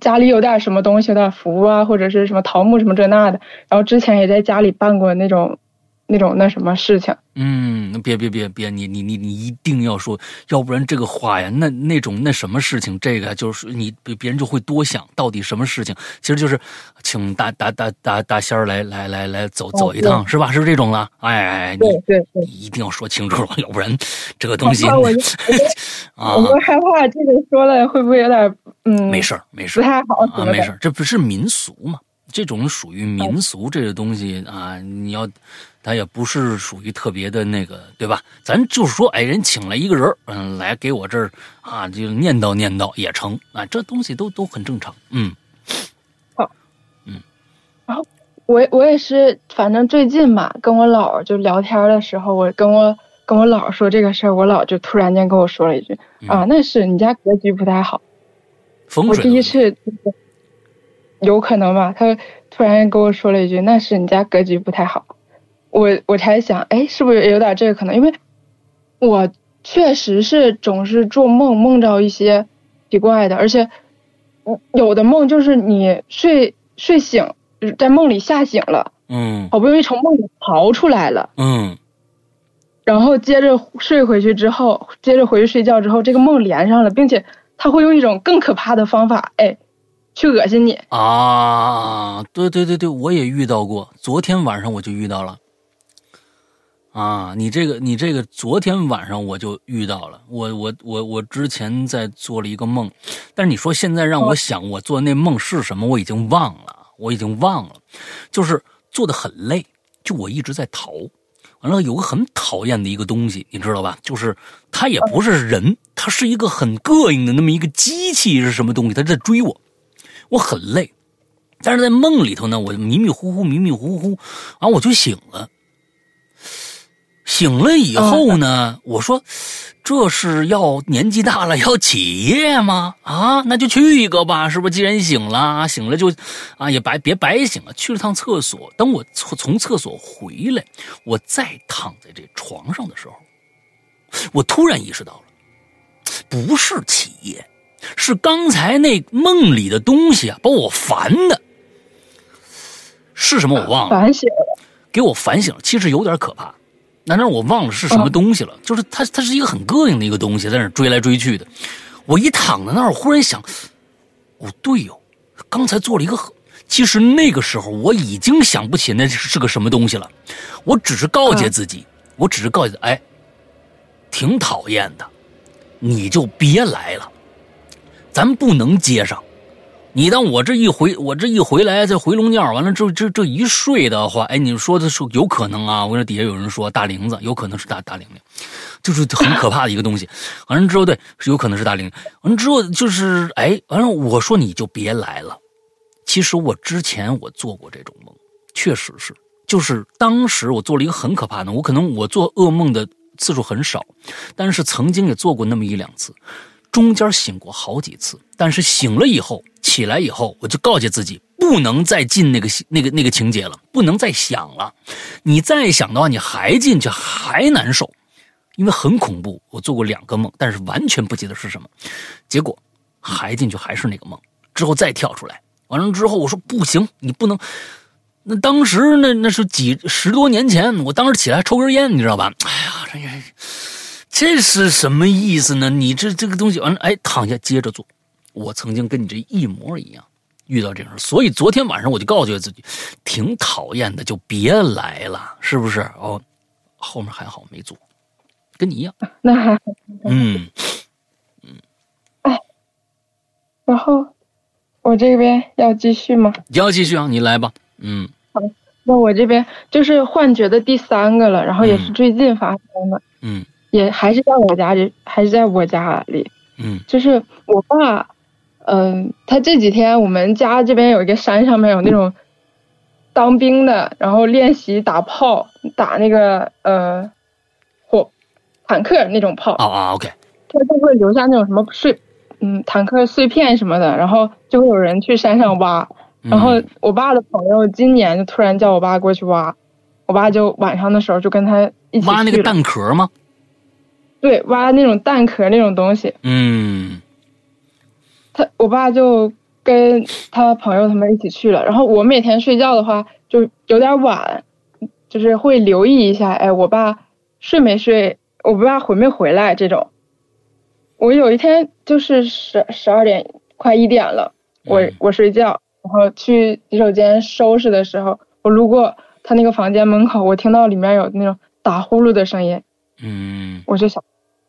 家里有点什么东西，有点符啊，或者是什么桃木什么这那的。然后之前也在家里办过那种，那种那什么事情，嗯，别别别别，你你你你一定要说，要不然这个话呀，那那种那什么事情，这个就是你别别人就会多想到底什么事情，其实就是请大大大大大仙儿来来来来走走一趟，是吧？是不是这种了？哎，对对对，一定要说清楚，要不然这个东西 啊，我害怕这个说了会不会有点嗯，没事儿没事儿，不太好啊，没事儿，这不是民俗嘛？这种属于民俗这个东西啊，你要。他也不是属于特别的那个，对吧？咱就是说，哎，人请来一个人嗯，来给我这儿啊，就念叨念叨也成啊，这东西都都很正常，嗯。好，嗯。然后我我也是，反正最近嘛，跟我姥就聊天的时候，我跟我跟我姥说这个事儿，我姥就突然间跟我说了一句啊，那是你家格局不太好。我第一次，有可能吧？他突然间跟我说了一句，那是你家格局不太好。我我才想，哎，是不是有点这个可能？因为，我确实是总是做梦，梦着一些奇怪的，而且，有的梦就是你睡睡醒，在梦里吓醒了，嗯，好不容易从梦里逃出来了，嗯，然后接着睡回去之后，接着回去睡觉之后，这个梦连上了，并且他会用一种更可怕的方法，哎，去恶心你啊！对对对对，我也遇到过，昨天晚上我就遇到了。啊，你这个，你这个，昨天晚上我就遇到了。我我我我之前在做了一个梦，但是你说现在让我想我做的那梦是什么，我已经忘了，我已经忘了。就是做的很累，就我一直在逃。完了有个很讨厌的一个东西，你知道吧？就是它也不是人，它是一个很膈应的那么一个机器是什么东西？它在追我，我很累。但是在梦里头呢，我迷迷糊糊，迷迷糊糊，然后我就醒了。醒了以后呢，我说，这是要年纪大了要起夜吗？啊，那就去一个吧，是不是？既然醒了，醒了就，啊，也白别白醒了。去了趟厕所，等我从从厕所回来，我再躺在这床上的时候，我突然意识到了，不是起夜，是刚才那梦里的东西啊，把我烦的。是什么我忘了，反省了，给我反省了。其实有点可怕。难道我忘了是什么东西了？就是它，它是一个很膈应的一个东西，在那追来追去的。我一躺在那儿，忽然想，哦，对哟，刚才做了一个。其实那个时候我已经想不起那是个什么东西了。我只是告诫自己，我只是告诫，哎，挺讨厌的，你就别来了，咱不能接上。你当我这一回，我这一回来，这回笼觉完了之后，这这一睡的话，哎，你说的是有可能啊？我这底下有人说大玲子，有可能是大大玲玲，就是很可怕的一个东西。完了之后，对，有可能是大玲。完了之后，就是哎，完了，我说你就别来了。其实我之前我做过这种梦，确实是，就是当时我做了一个很可怕的，我可能我做噩梦的次数很少，但是曾经也做过那么一两次。中间醒过好几次，但是醒了以后，起来以后，我就告诫自己不能再进那个那个那个情节了，不能再想了。你再想的话，你还进去还难受，因为很恐怖。我做过两个梦，但是完全不记得是什么，结果还进去还是那个梦。之后再跳出来，完了之后我说不行，你不能。那当时那那是几十多年前，我当时起来抽根烟，你知道吧？哎呀，这。这是什么意思呢？你这这个东西完了，哎，躺下接着做。我曾经跟你这一模一样，遇到这事所以昨天晚上我就告诫自己，挺讨厌的，就别来了，是不是？哦，后面还好没做，跟你一样。那还嗯嗯，哎，然后我这边要继续吗？要继续啊，你来吧。嗯，好，那我这边就是幻觉的第三个了，然后也是最近发生的。嗯。也还是在我家里，还是在我家里。嗯，就是我爸，嗯，他这几天我们家这边有一个山上面有那种当兵的，然后练习打炮，打那个呃火坦克那种炮。啊啊，OK。他就会留下那种什么碎，嗯，坦克碎片什么的，然后就会有人去山上挖。然后我爸的朋友今年就突然叫我爸过去挖，我爸就晚上的时候就跟他一起挖那个弹壳吗？对，挖那种蛋壳那种东西。嗯，他我爸就跟他朋友他们一起去了。然后我每天睡觉的话就有点晚，就是会留意一下，哎，我爸睡没睡，我不知道回没回来这种。我有一天就是十十二点快一点了，我我睡觉，然后去洗手间收拾的时候，我路过他那个房间门口，我听到里面有那种打呼噜的声音，嗯，我就想，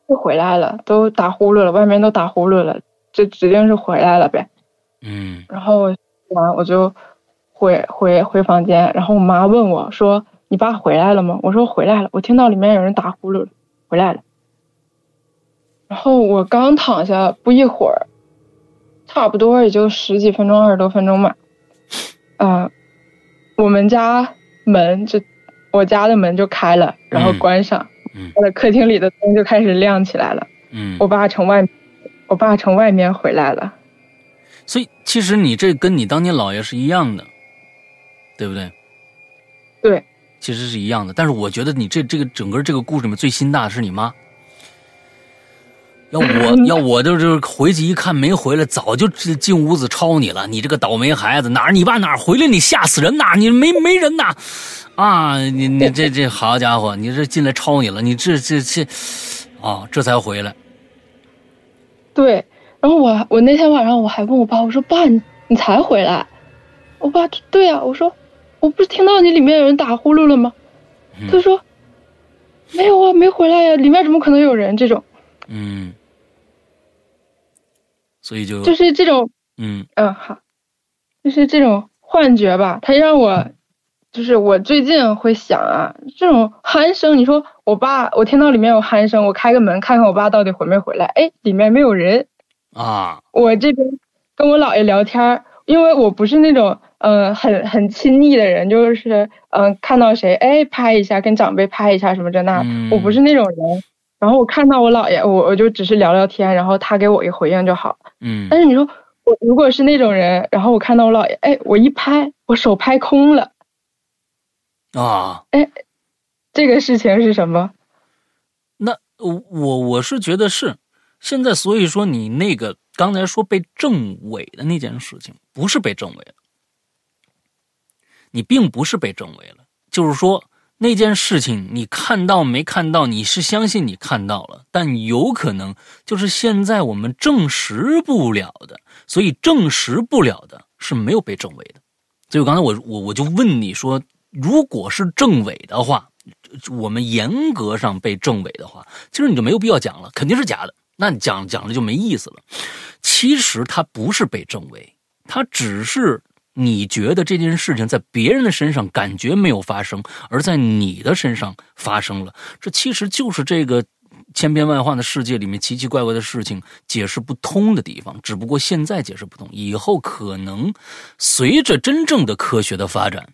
又回来了，都打呼噜了，外面都打呼噜了，这指定是回来了呗，嗯，然后完我就回回回房间，然后我妈问我说：“你爸回来了吗？”我说：“回来了，我听到里面有人打呼噜，回来了。”然后我刚躺下不一会儿，差不多也就十几分钟、二十多分钟吧。嗯，我们家门就我家的门就开了，然后关上，嗯我的客厅里的灯就开始亮起来了。嗯，我爸从外，我爸从外面回来了。所以其实你这跟你当年姥爷是一样的，对不对？对，其实是一样的。但是我觉得你这这个整个这个故事里面最心大的是你妈。要我 要我就是回去一看没回来，早就进屋子抄你了。你这个倒霉孩子，哪儿你爸哪儿回来？你吓死人呐！你没没人呐？啊，你你这这好家伙，你这进来抄你了，你这这这，啊，这才回来。对，然后我我那天晚上我还问我爸，我说爸，你你才回来？我爸对呀，我说我不是听到你里面有人打呼噜了吗？他说没有啊，没回来呀，里面怎么可能有人？这种。嗯，所以就就是这种，嗯嗯好，就是这种幻觉吧。他让我，就是我最近会想啊，这种鼾声，你说我爸，我听到里面有鼾声，我开个门看看我爸到底回没回来？哎，里面没有人啊。我这边跟我姥爷聊天，因为我不是那种嗯很很亲昵的人，就是嗯看到谁哎拍一下，跟长辈拍一下什么这那，我不是那种人。然后我看到我姥爷，我我就只是聊聊天，然后他给我一回应就好嗯。但是你说我如果是那种人，然后我看到我姥爷，哎，我一拍，我手拍空了。啊。哎，这个事情是什么？那我我是觉得是现在，所以说你那个刚才说被政委的那件事情，不是被政委了，你并不是被政委了，就是说。那件事情你看到没看到？你是相信你看到了，但有可能就是现在我们证实不了的，所以证实不了的是没有被证伪的。所以我刚才我我我就问你说，如果是证伪的话，我们严格上被证伪的话，其实你就没有必要讲了，肯定是假的。那你讲讲了就没意思了。其实他不是被证伪，他只是。你觉得这件事情在别人的身上感觉没有发生，而在你的身上发生了，这其实就是这个千变万化的世界里面奇奇怪怪的事情解释不通的地方。只不过现在解释不通，以后可能随着真正的科学的发展，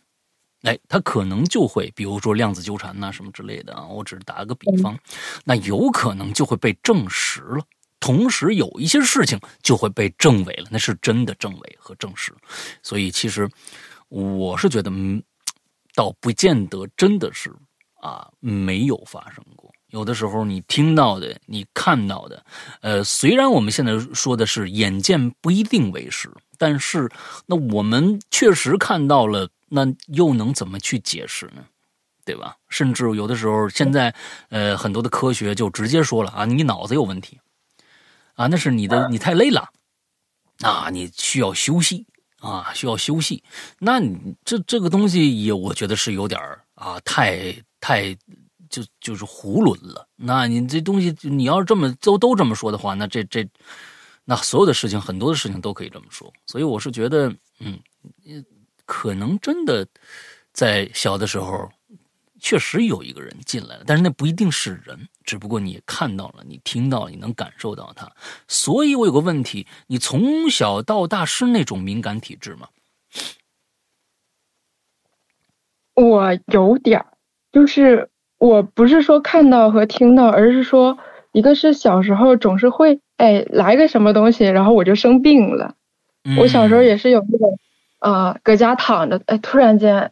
哎，它可能就会，比如说量子纠缠呐什么之类的啊，我只是打个比方，那有可能就会被证实了。同时，有一些事情就会被证伪了，那是真的证伪和证实。所以，其实我是觉得，嗯倒不见得真的是啊没有发生过。有的时候，你听到的、你看到的，呃，虽然我们现在说的是眼见不一定为实，但是那我们确实看到了，那又能怎么去解释呢？对吧？甚至有的时候，现在呃很多的科学就直接说了啊，你脑子有问题。啊，那是你的，你太累了，啊，你需要休息啊，需要休息。那你这这个东西也，我觉得是有点啊，太太就就是囫囵了。那你这东西，你要是这么都都这么说的话，那这这那所有的事情，很多的事情都可以这么说。所以我是觉得，嗯，可能真的在小的时候。确实有一个人进来了，但是那不一定是人，只不过你看到了，你听到了，你能感受到他。所以我有个问题：你从小到大是那种敏感体质吗？我有点儿，就是我不是说看到和听到，而是说，一个是小时候总是会哎来个什么东西，然后我就生病了。我小时候也是有那种啊，搁家躺着，哎，突然间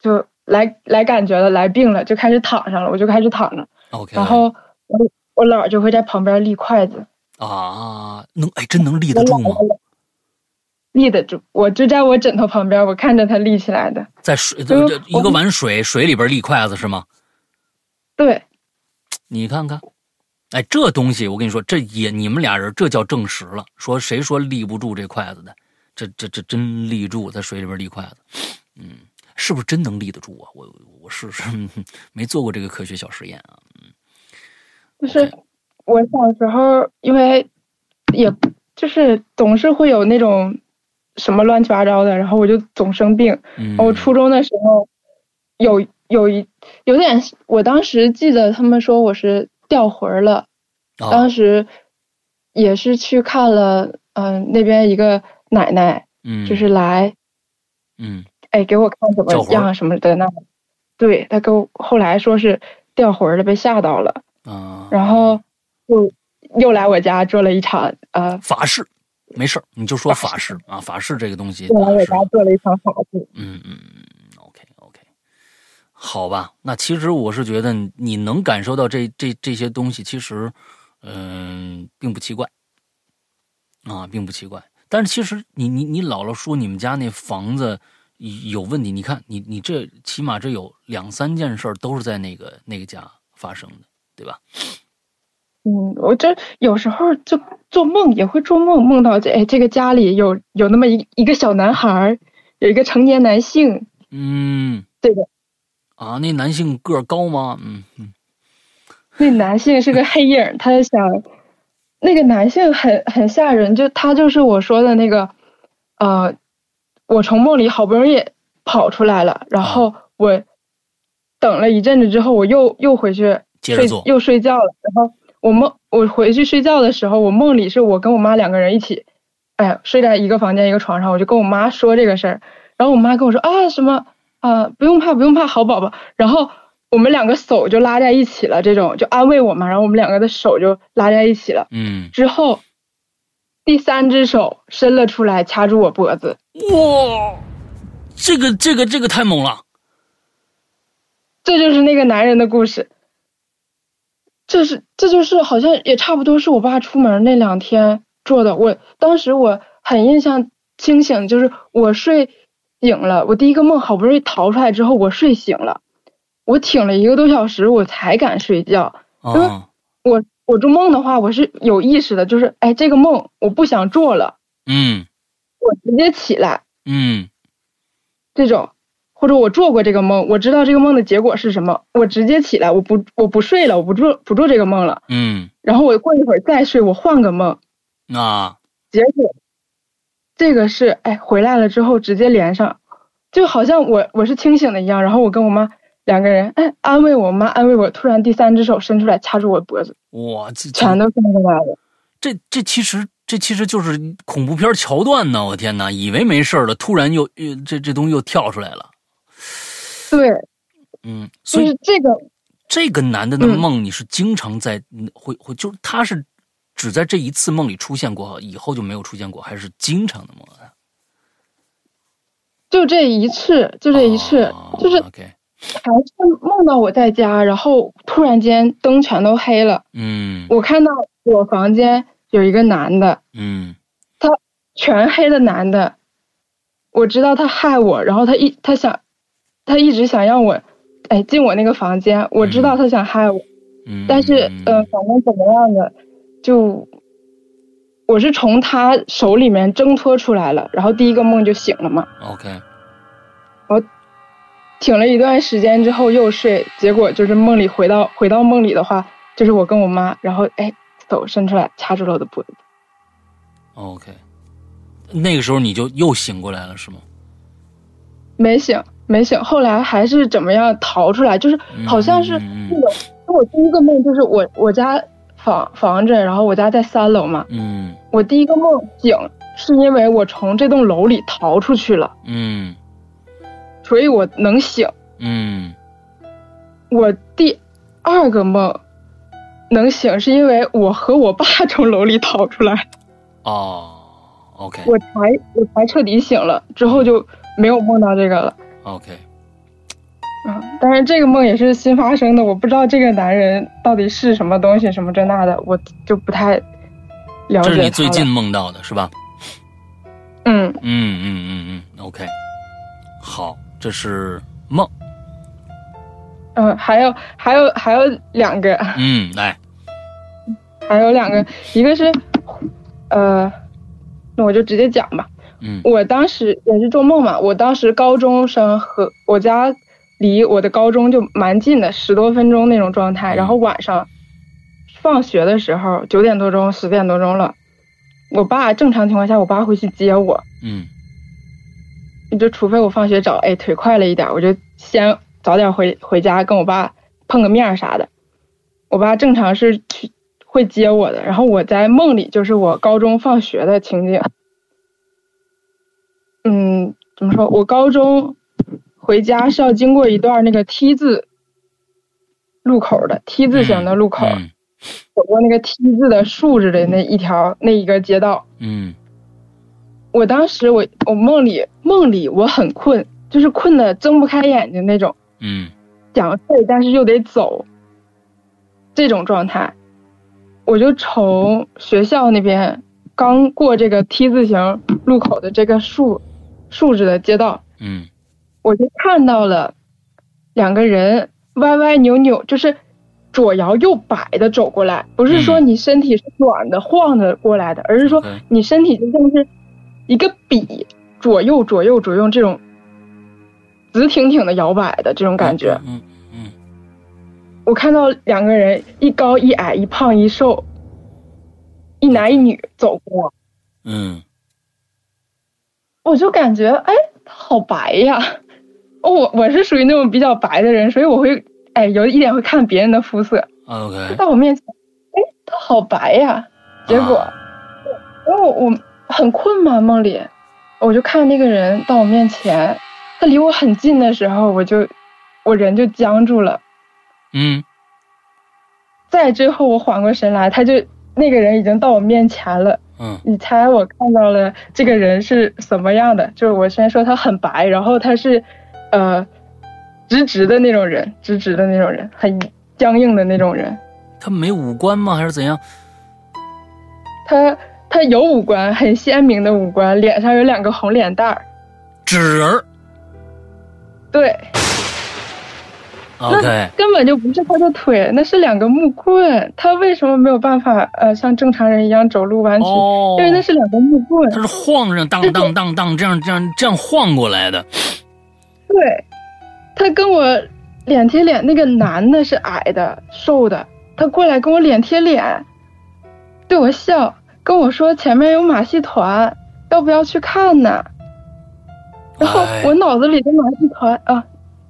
就。来来感觉了，来病了，就开始躺上了，我就开始躺着。OK。然后我我姥就会在旁边立筷子。啊，能哎，真能立得住吗？立得住，我就在我枕头旁边，我看着它立起来的。在水，就一个碗水，水里边立筷子是吗？对。你看看，哎，这东西我跟你说，这也你们俩人这叫证实了。说谁说立不住这筷子的？这这这真立住，在水里边立筷子，嗯，是不是真能立得住啊？我我试试，没做过这个科学小实验啊。嗯，就是我小时候，因为也就是总是会有那种什么乱七八糟的，然后我就总生病。嗯，我初中的时候有有一有点，我当时记得他们说我是掉魂了，当时也是去看了，嗯，那边一个。奶奶，嗯，就是来，嗯，哎，给我看怎么样什么的那，对他给我后来说是掉魂了，被吓到了，啊，然后就又来我家做了一场呃法事，没事你就说法事啊，法事这个东西，又来我家做了一场法事，嗯嗯好吧，那其实我是觉得你能感受到这这这些东西，其实嗯并不奇怪，啊，并不奇怪。但是其实你你你姥姥说你们家那房子有问题，你看你你这起码这有两三件事都是在那个那个家发生的，对吧？嗯，我这有时候就做梦也会做梦，梦到这哎这个家里有有那么一一个小男孩，有一个成年男性。嗯，对的。啊，那男性个儿高吗？嗯嗯。那男性是个黑影，他想。那个男性很很吓人，就他就是我说的那个，呃，我从梦里好不容易跑出来了，然后我等了一阵子之后，我又又回去睡，又睡觉了。然后我梦我回去睡觉的时候，我梦里是我跟我妈两个人一起，哎，睡在一个房间一个床上，我就跟我妈说这个事儿，然后我妈跟我说啊什么啊不用怕不用怕好宝宝，然后。我们两个手就拉在一起了，这种就安慰我嘛，然后我们两个的手就拉在一起了。嗯。之后，第三只手伸了出来，掐住我脖子。哇，这个这个这个太猛了！这就是那个男人的故事。这是这就是好像也差不多是我爸出门那两天做的。我当时我很印象清醒，就是我睡醒了，我第一个梦好不容易逃出来之后，我睡醒了。我挺了一个多小时，我才敢睡觉。因为我我做梦的话，我是有意识的，就是哎，这个梦我不想做了。嗯，我直接起来。嗯，这种或者我做过这个梦，我知道这个梦的结果是什么，我直接起来，我不我不睡了，我不做不做这个梦了。嗯，然后我过一会儿再睡，我换个梦。啊，结果这个是哎回来了之后直接连上，就好像我我是清醒的一样，然后我跟我妈。两个人，哎，安慰我妈，安慰我。突然，第三只手伸出来，掐住我脖子。哇，这全都伸出来了。这这其实这其实就是恐怖片桥段呢！我天哪，以为没事了，突然又又这这东西又跳出来了。对，嗯，所以这个这个男的的梦，你是经常在会会，就是他是只在这一次梦里出现过，以后就没有出现过，还是经常的梦？就这一次，就这一次，就是。还是梦到我在家，然后突然间灯全都黑了。嗯，我看到我房间有一个男的。嗯，他全黑的男的，我知道他害我，然后他一他想，他一直想让我，哎进我那个房间。我知道他想害我。嗯，但是呃，反正怎么样的，就我是从他手里面挣脱出来了，然后第一个梦就醒了嘛。OK。我。挺了一段时间之后又睡，结果就是梦里回到回到梦里的话，就是我跟我妈，然后哎手伸出来掐住了我的脖子。OK，那个时候你就又醒过来了是吗？没醒，没醒，后来还是怎么样逃出来？就是好像是那个，我第一个梦就是我我家房房子，然后我家在三楼嘛。嗯。我第一个梦醒是因为我从这栋楼里逃出去了。嗯。所以我能醒。嗯，我第二个梦能醒，是因为我和我爸从楼里逃出来。哦，OK。我才我才彻底醒了，之后就没有梦到这个了。OK。嗯，但是这个梦也是新发生的，我不知道这个男人到底是什么东西，什么这那的，我就不太了解。这是你最近梦到的是吧？嗯嗯嗯嗯嗯，OK，好。这是梦，嗯，还有还有还有两个，嗯，来，还有两个，一个是，呃，那我就直接讲吧。嗯我当时也是做梦嘛，我当时高中生和我家离我的高中就蛮近的，十多分钟那种状态。然后晚上放学的时候，九点多钟、十点多钟了，我爸正常情况下，我爸会去接我，嗯就除非我放学早，哎腿快了一点，我就先早点回回家跟我爸碰个面啥的。我爸正常是去会接我的，然后我在梦里就是我高中放学的情景。嗯，怎么说？我高中回家是要经过一段那个 T 字路口的 T 字形的路口，嗯。走过那个 T 字的竖着的那一条那一个街道。嗯。我当时我我梦里梦里我很困，就是困的睁不开眼睛那种，嗯。想睡但是又得走，这种状态，我就从学校那边刚过这个 T 字形路口的这个竖竖着的街道，嗯我就看到了两个人歪歪扭扭，就是左摇右摆的走过来，不是说嗯。你身体是软的晃着过来的，而是说你身体就像是一个笔，左右左右左右这种直挺挺的摇摆的这种感觉。嗯嗯我看到两个人，一高一矮，一胖一瘦，一男一女走过，嗯。我就感觉哎，他好白呀！哦，我我是属于那种比较白的人，所以我会哎有一点会看别人的肤色。嗯，OK，到我面前，哎，他好白呀！结果，啊然后我我很困嘛，梦里，我就看那个人到我面前，他离我很近的时候，我就我人就僵住了。嗯再之后我缓过神来，他就那个人已经到我面前了。嗯你猜我看到了这个人是什么样的？就是我先说他很白，然后他是，呃，直直的那种人，直直的那种人，很僵硬的那种人。他没五官吗？还是怎样？他他有五官，很鲜明的五官，脸上有两个红脸蛋儿。纸人儿对，，OK，根本就不是他的腿，那是两个木棍。他为什么没有办法呃像正常人一样走路弯曲？哦，因为那是两个木棍。他是晃着当当当当这样这样这样晃过来的。对，他跟我脸贴脸，那个男的是矮的、瘦的，他过来跟我脸贴脸，对我笑，跟我说前面有马戏团，要不要去看呢？然后哎我脑子里的马戏团啊，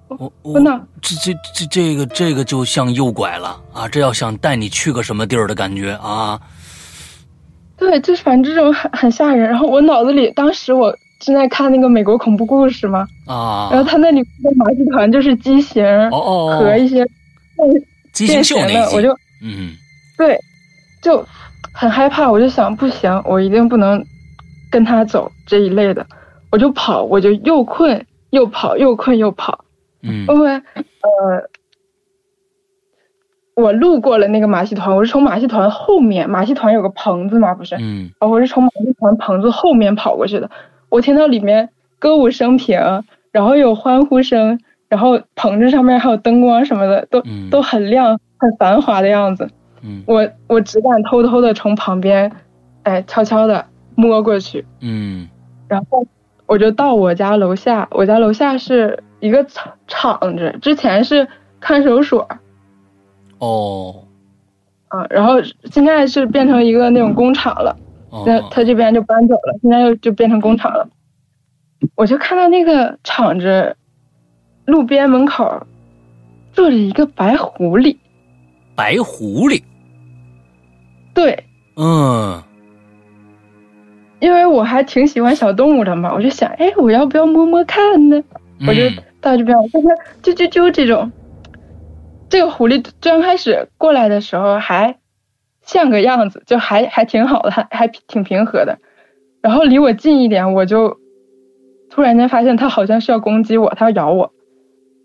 我我这这这这个这个就像诱拐了啊！这要想带你去个什么地儿的感觉啊！对，就是反正这种很很吓人。然后我脑子里当时我正在看那个美国恐怖故事嘛，啊，然后他那里的马戏团就是畸形哦哦和一些畸形变形的，我就嗯。对，就很害怕，我就想不行，我一定不能跟他走这一类的，我就跑，我就又困又跑，又困又跑，嗯。因为呃，我路过了那个马戏团，我是从马戏团后面，马戏团有个棚子嘛，不是，嗯。我是从马戏团棚子后面跑过去的，我听到里面歌舞升平，然后有欢呼声，然后棚子上面还有灯光什么的，都、嗯都很亮、很繁华的样子。嗯。我我只敢偷偷的从旁边，哎，悄悄的摸过去，嗯。然后我就到我家楼下，我家楼下是一个厂厂子，之前是看守所，哦。啊，然后现在是变成一个那种工厂了，哦那他这边就搬走了，现在又就变成工厂了。我就看到那个厂子路边门口坐着一个白狐狸，白狐狸，对，嗯因为我还挺喜欢小动物的嘛，我就想，哎，我要不要摸摸看呢？我就嗯到这边，我看它啾啾啾这种。这个狐狸刚开始过来的时候还像个样子，就还还挺好的，还还挺平和的。然后离我近一点，我就突然间发现它好像是要攻击我，它要咬我。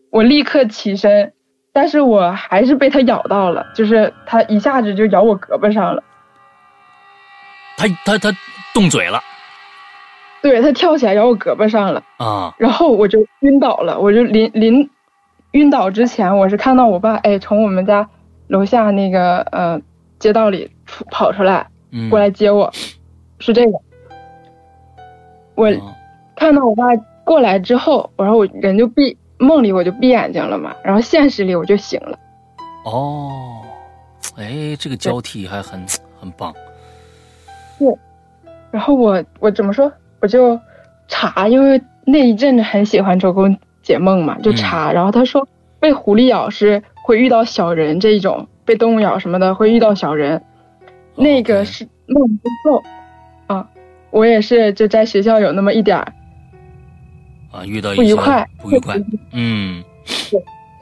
我立刻起身，但是我还是被它咬到了，就是它一下子就咬我胳膊上了。他他他动嘴了对，它跳起来咬我胳膊上了。啊然后我就晕倒了，我就临临晕倒之前，我是看到我爸哎从我们家楼下那个呃街道里出跑出来嗯，过来接我，是这个。我哦看到我爸过来之后，然后我人就闭梦里我就闭眼睛了嘛，然后现实里我就醒了。哦，哎，这个交替还很很棒。然后我我怎么说？我就查，因为那一阵子很喜欢周公解梦嘛，就查。然后他说被狐狸咬是会遇到小人这一种，被动物咬什么的会遇到小人。那个是梦不够啊，我也是就在学校有那么一点儿啊，遇到不愉快，不愉快，嗯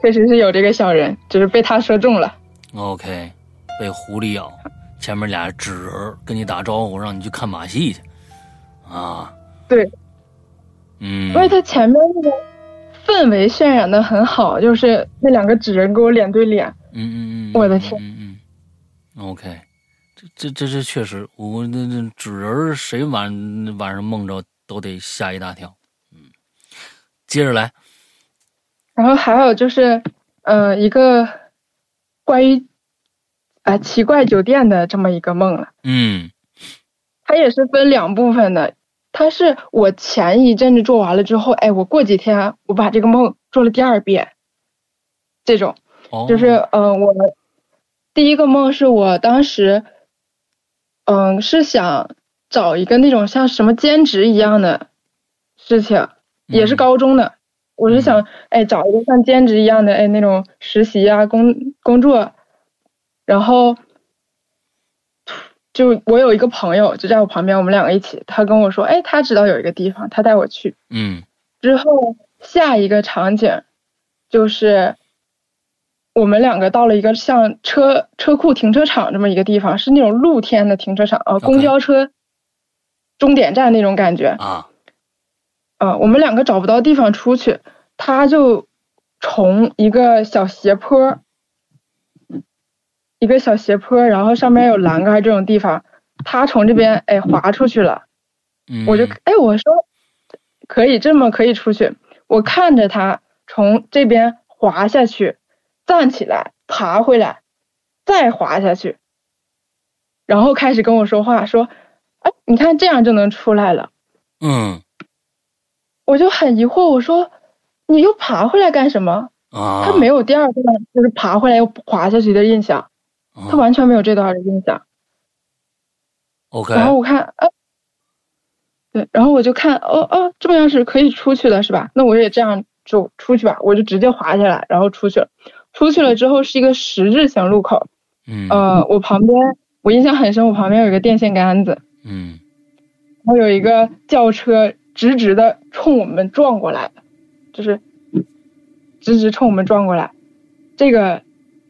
确实是有这个小人，只是被他说中了。，OK，被狐狸咬，前面俩纸人跟你打招呼，让你去看马戏去，啊，对，嗯，因为他前面那个氛围渲染的很好，就是那两个纸人跟我脸对脸，嗯嗯嗯，我的天嗯嗯嗯，OK，这这这这确实，我那那纸人谁晚晚上梦着都得吓一大跳，嗯，接着来，然后还有就是，呃，一个关于啊、奇怪酒店的这么一个梦了。嗯它也是分两部分的。它是我前一阵子做完了之后，哎，我过几天我把这个梦做了第二遍。这种哦，就是，嗯、我第一个梦是我当时，嗯、是想找一个那种像什么兼职一样的事情，也是嗯高中的。我是想，哎，找一个像兼职一样的，哎，那种实习啊，工工作，然后，就我有一个朋友就在我旁边，我们两个一起，他跟我说，哎，他知道有一个地方，他带我去。嗯之后下一个场景就是我们两个到了一个像车车库停车场这么一个地方，是那种露天的停车场，呃，公交车终点站那种感觉。啊，呃，我们两个找不到地方出去，他就从一个小斜坡，一个小斜坡，然后上面有栏杆这种地方，他从这边哎滑出去了。嗯，我就哎，我说可以这么可以出去，我看着他从这边滑下去，站起来，爬回来，再滑下去，然后开始跟我说话，说，哎，你看这样就能出来了。嗯我就很疑惑，我说你又爬回来干什么？啊，他没有第二段就是爬回来又滑下去的印象，啊，他完全没有这段的印象。OK，然后我看，啊，对，然后我就看，哦哦，这么样是可以出去的，是吧？那我也这样就出去吧，我就直接滑下来，然后出去了。出去了之后是一个十字形路口，嗯。呃，我旁边我印象很深，我旁边有一个电线杆子，嗯。然后有一个轿车直直的冲我们撞过来，就是直直冲我们撞过来，这个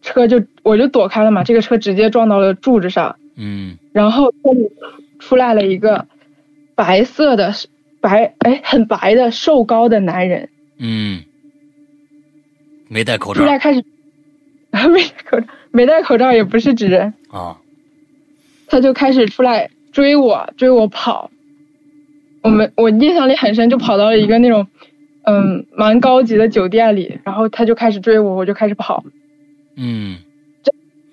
车就我就躲开了嘛，这个车直接撞到了柱子上，嗯。然后这里出来了一个白色的白哎很白的瘦高的男人，嗯，没戴口罩。出来开始没戴口罩没戴口罩也不是纸人，啊，他就开始出来追我追我跑，我们我印象里很深，就跑到了一个那种嗯蛮高级的酒店里，然后他就开始追我，我就开始跑，嗯。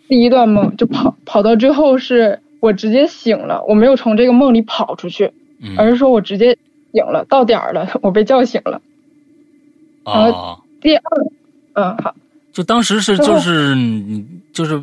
第一段梦就跑跑到最后是我直接醒了，我没有从这个梦里跑出去。嗯。而是说我直接醒了，到点儿了，我被叫醒了。啊，第二，嗯，好，就当时是就是你就是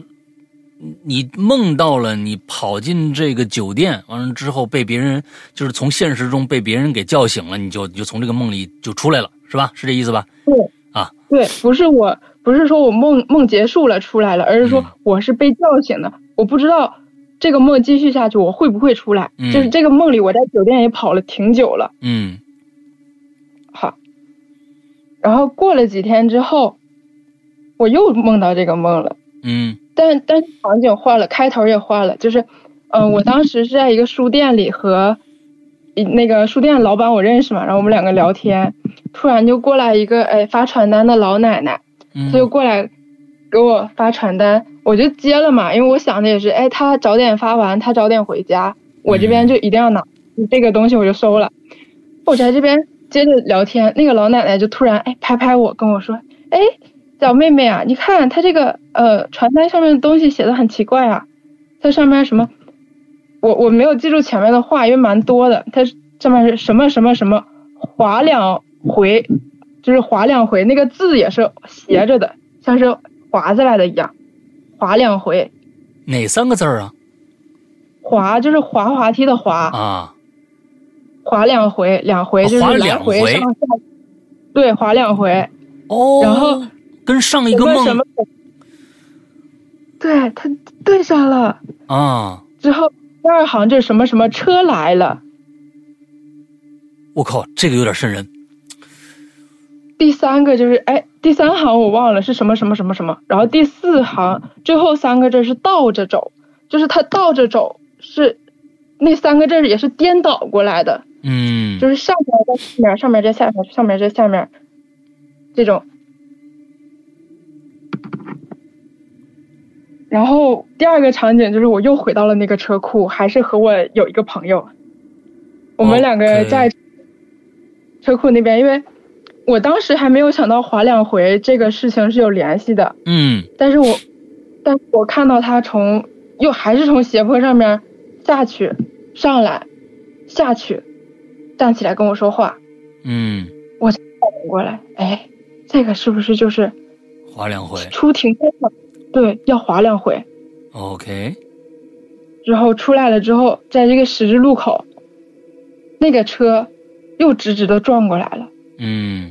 你梦到了你跑进这个酒店，完了之后被别人就是从现实中被别人给叫醒了，你就你就从这个梦里就出来了，是吧？是这意思吧？对啊，对，不是我，不是说我梦梦结束了出来了，而是说嗯我是被叫醒的，我不知道这个梦继续下去我会不会出来。嗯就是这个梦里我在酒店也跑了挺久了，嗯好，然后过了几天之后，我又梦到这个梦了。嗯但但是场景换了，开头也换了，就是，嗯、我当时是在一个书店里和一那个书店老板我认识嘛，然后我们两个聊天，突然就过来一个哎发传单的老奶奶，嗯她就过来给我发传单，我就接了嘛，因为我想的也是，哎，她早点发完，她早点回家，我这边就一定要拿这个东西，我就收了。我在这边接着聊天，那个老奶奶就突然哎拍拍我，跟我说：“哎，小妹妹啊，你看他这个呃传单上面的东西写的很奇怪啊，它上面什么？我我没有记住前面的话，因为蛮多的。它上面是什么什么什么划两回，就是划两回，那个字也是斜着的，像是划下来的一样，划两回。哪三个字儿啊？滑就是滑滑梯的滑啊，滑两回，两回就是来回上下。对，滑两回。哦。然后跟上一个梦。对他对上了。啊。之后第二行就是什么什么车来了。我靠，这个有点瘆人。第三个就是哎，第三行我忘了是什么什么什么什么，然后第四行最后三个字是倒着走，就是他倒着走。是，那三个字也是颠倒过来的，嗯，就是上面在下面，上面在下面，上面在下面，这种。然后第二个场景就是我又回到了那个车库，还是和我有一个朋友，我们两个在车库那边，因为我当时还没有想到划两回这个事情是有联系的，嗯，但是我，但我看到他从又还是从斜坡上面。下去，上来，下去，站起来跟我说话。嗯，我反应过来，哎，这个是不是就是划两回？出停车场，对，要滑两回。OK。之后出来了之后，在这个十字路口，那个车又直直的撞过来了。嗯，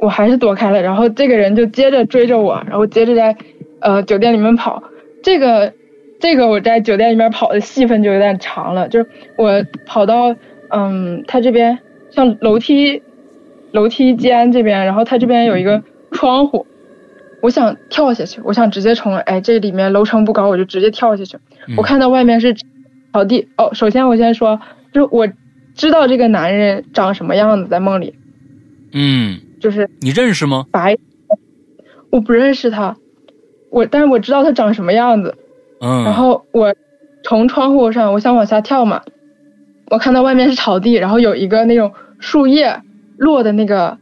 我还是躲开了，然后这个人就接着追着我，然后接着在呃酒店里面跑。这个。这个我在酒店里面跑的戏份就有点长了，就是我跑到嗯，他这边像楼梯楼梯间这边，然后他这边有一个窗户，我想跳下去，我想直接从哎这里面楼层不高，我就直接跳下去。我看到外面是草地哦，首先我先说，就是我知道这个男人长什么样子，在梦里，嗯，就是你认识吗？白，我不认识他，我但是我知道他长什么样子。嗯，然后我从窗户上，我想往下跳嘛，我看到外面是草地，然后有一个那种树叶落的那个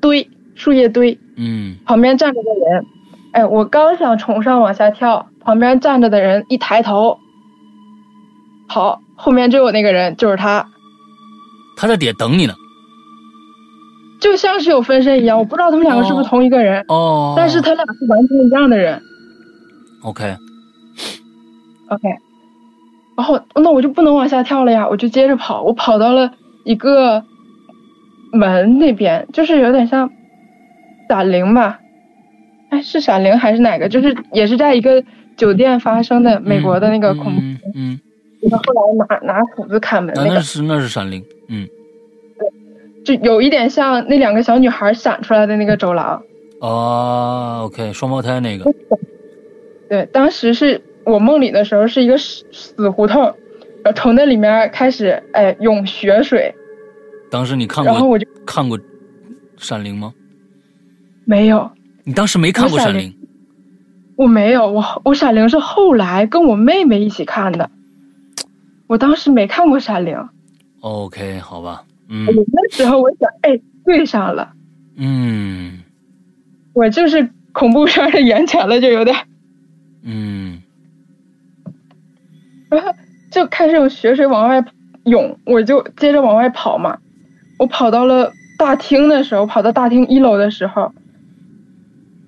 堆，树叶堆，嗯，旁边站着个人，哎，我刚想从上往下跳，旁边站着的人一抬头，好，后面就有那个人，就是他，他在底下等你呢，就像是有分身一样，我不知道他们两个是不是同一个人，哦，但是他俩是完全一样的人，OK。OK，然后那我就不能往下跳了呀，我就接着跑，我跑到了一个门那边，就是有点像闪灵吧？哎，是闪灵还是哪个？就是也是在一个酒店发生的美国的那个恐怖。嗯。他后来拿拿斧子砍门那个。那是那是闪灵，嗯。对，就有一点像那两个小女孩闪出来的那个走廊。哦，OK，双胞胎那个。对，当时是。我梦里的时候是一个死死胡同，然后从那里面开始，哎，涌血水。当时你看过？然后我就看过《闪灵》吗？没有。你当时没看过《闪灵》？我没有，我我《闪灵》是后来跟我妹妹一起看的。我当时没看过《闪灵》。OK，好吧。嗯。那时候我想，哎，对上了。嗯。我就是恐怖片的眼前了，就有点。嗯。就开始有血水往外涌，我就接着往外跑嘛。我跑到了大厅的时候，跑到大厅一楼的时候，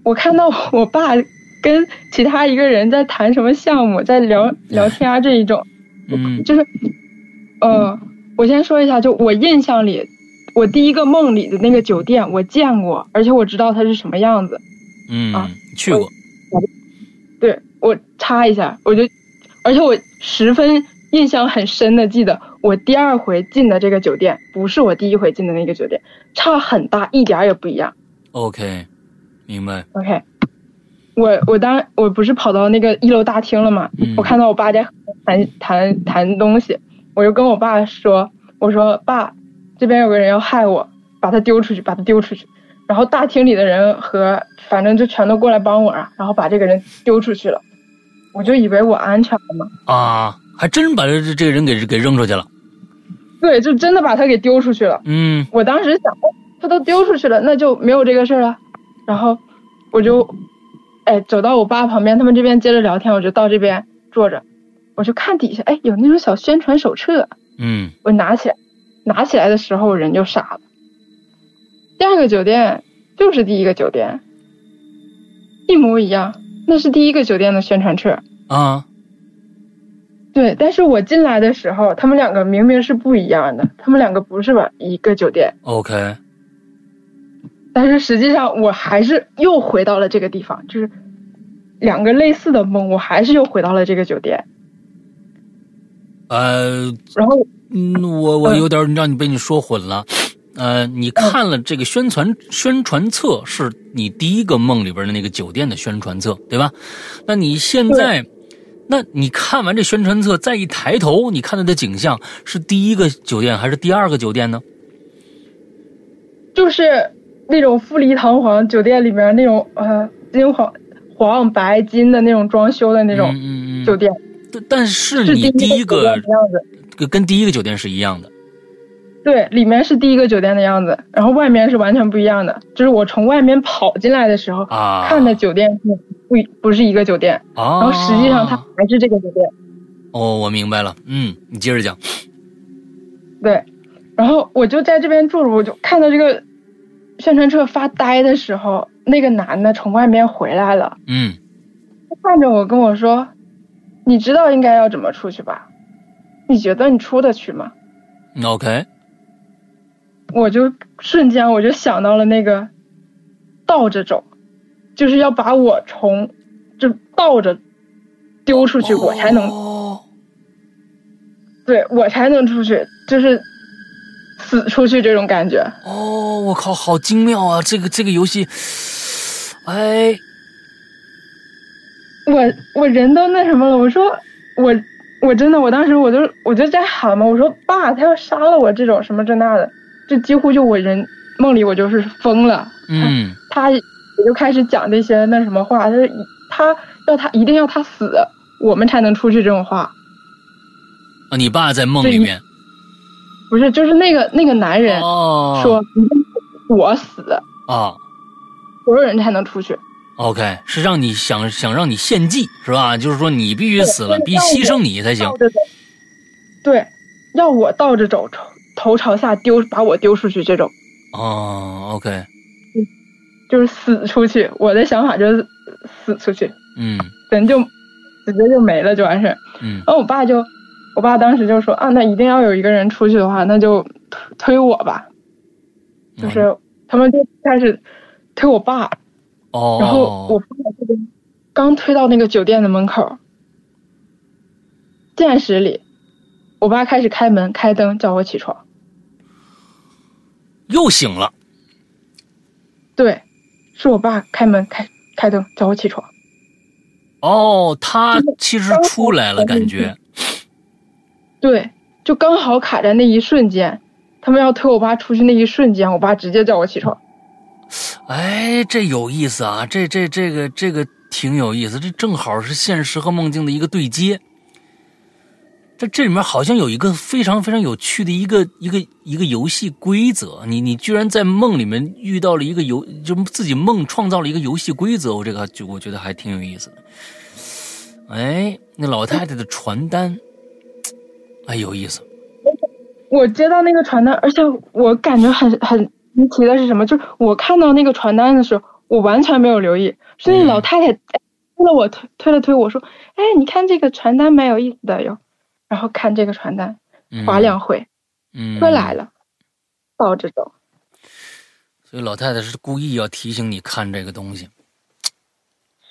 我看到我爸跟其他一个人在谈什么项目，在聊聊天啊这一种。嗯。就是，呃，我先说一下，就我印象里，我第一个梦里的那个酒店我见过，而且我知道它是什么样子。嗯。啊，去过。对，我插一下，我就。而且我十分印象很深的记得，我第二回进的这个酒店不是我第一回进的那个酒店，差很大，一点也不一样。OK，明白。OK，我我当我不是跑到那个一楼大厅了嘛，我看到我爸在谈谈谈东西，我就跟我爸说：“我说爸，这边有个人要害我，把他丢出去，把他丢出去。”然后大厅里的人和反正就全都过来帮我啊，然后把这个人丢出去了。我就以为我安全了嘛，啊，还真把这这个人给给扔出去了，对，就真的把他给丢出去了。嗯，我当时想，他都丢出去了，那就没有这个事儿了。然后我就哎走到我爸旁边，他们这边接着聊天，我就到这边坐着，我就看底下哎有那种小宣传手册，嗯我拿起来，拿起来的时候人就傻了。第二个酒店就是第一个酒店，一模一样，那是第一个酒店的宣传册。啊，对，但是我进来的时候，他们两个明明是不一样的，他们两个不是吧一个酒店，OK，但是实际上我还是又回到了这个地方，就是两个类似的梦，我还是又回到了这个酒店，呃，然后嗯，我我有点让你被你说混了。呃，你看了这个宣传宣传册，是你第一个梦里边的那个酒店的宣传册，对吧？那你现在，那你看完这宣传册，再一抬头，你看到的景象是第一个酒店还是第二个酒店呢？就是那种富丽堂皇酒店里面那种呃金黄黄白金的那种装修的那种嗯嗯嗯酒店，但但是是你第一个的样子。跟跟第一个酒店是一样的。对，里面是第一个酒店的样子，然后外面是完全不一样的。就是我从外面跑进来的时候，啊看的酒店是不不是一个酒店，啊，然后实际上它还是这个酒店。哦，我明白了。嗯，你接着讲。对，然后我就在这边住着，我就看到这个宣传车发呆的时候，那个男的从外面回来了，嗯他看着我跟我说：“你知道应该要怎么出去吧？你觉得你出得去吗，OK，？” 我就瞬间我就想到了那个倒着走，就是要把我从就倒着丢出去，我才能哦对我才能出去，就是死出去这种感觉。哦，我靠，好精妙啊！这个这个游戏，哎，我我人都那什么了，我说我我真的我当时我就我就在喊嘛，我说爸，他要杀了我这种什么这那的，这几乎就我人梦里我就是疯了。嗯他也就开始讲这些那什么话，他说他要他一定要他死，我们才能出去这种话。啊，你爸在梦里面不是，就是那个那个男人哦，说我死，啊所有人才能出去。，OK，是让你想想让你献祭是吧？就是说你必须死了，必须牺牲你才行对，要我倒着走，头头朝下丢，把我丢出去这种。哦，OK，就是死出去。我的想法就是死出去，嗯人就直接就没了就完事儿。嗯然后我爸就，我爸当时就说啊，那一定要有一个人出去的话，那就推推我吧。就是他们就开始推我爸，哦，然后我爸这边刚推到那个酒店的门口，现实里，我爸开始开门开灯叫我起床。又醒了。对，是我爸开门开开灯叫我起床。哦，他其实出来了，感觉对，就刚好卡在那一瞬间，他们要推我爸出去那一瞬间，我爸直接叫我起床。哎，这有意思啊，这这这个这个挺有意思，这正好是现实和梦境的一个对接。这这里面好像有一个非常非常有趣的一个一个一个游戏规则，你你居然在梦里面遇到了一个游，就自己梦创造了一个游戏规则，我这个就我觉得还挺有意思的。哎，那老太太的传单，哎，有意思。我接到那个传单，而且我感觉很很离奇的是什么？就是我看到那个传单的时候，我完全没有留意，是那老太太推了我推推了推我说：“哎，你看这个传单蛮有意思的哟。”然后看这个传单，嗯划两回，嗯，车来了，倒着走。所以老太太是故意要提醒你看这个东西。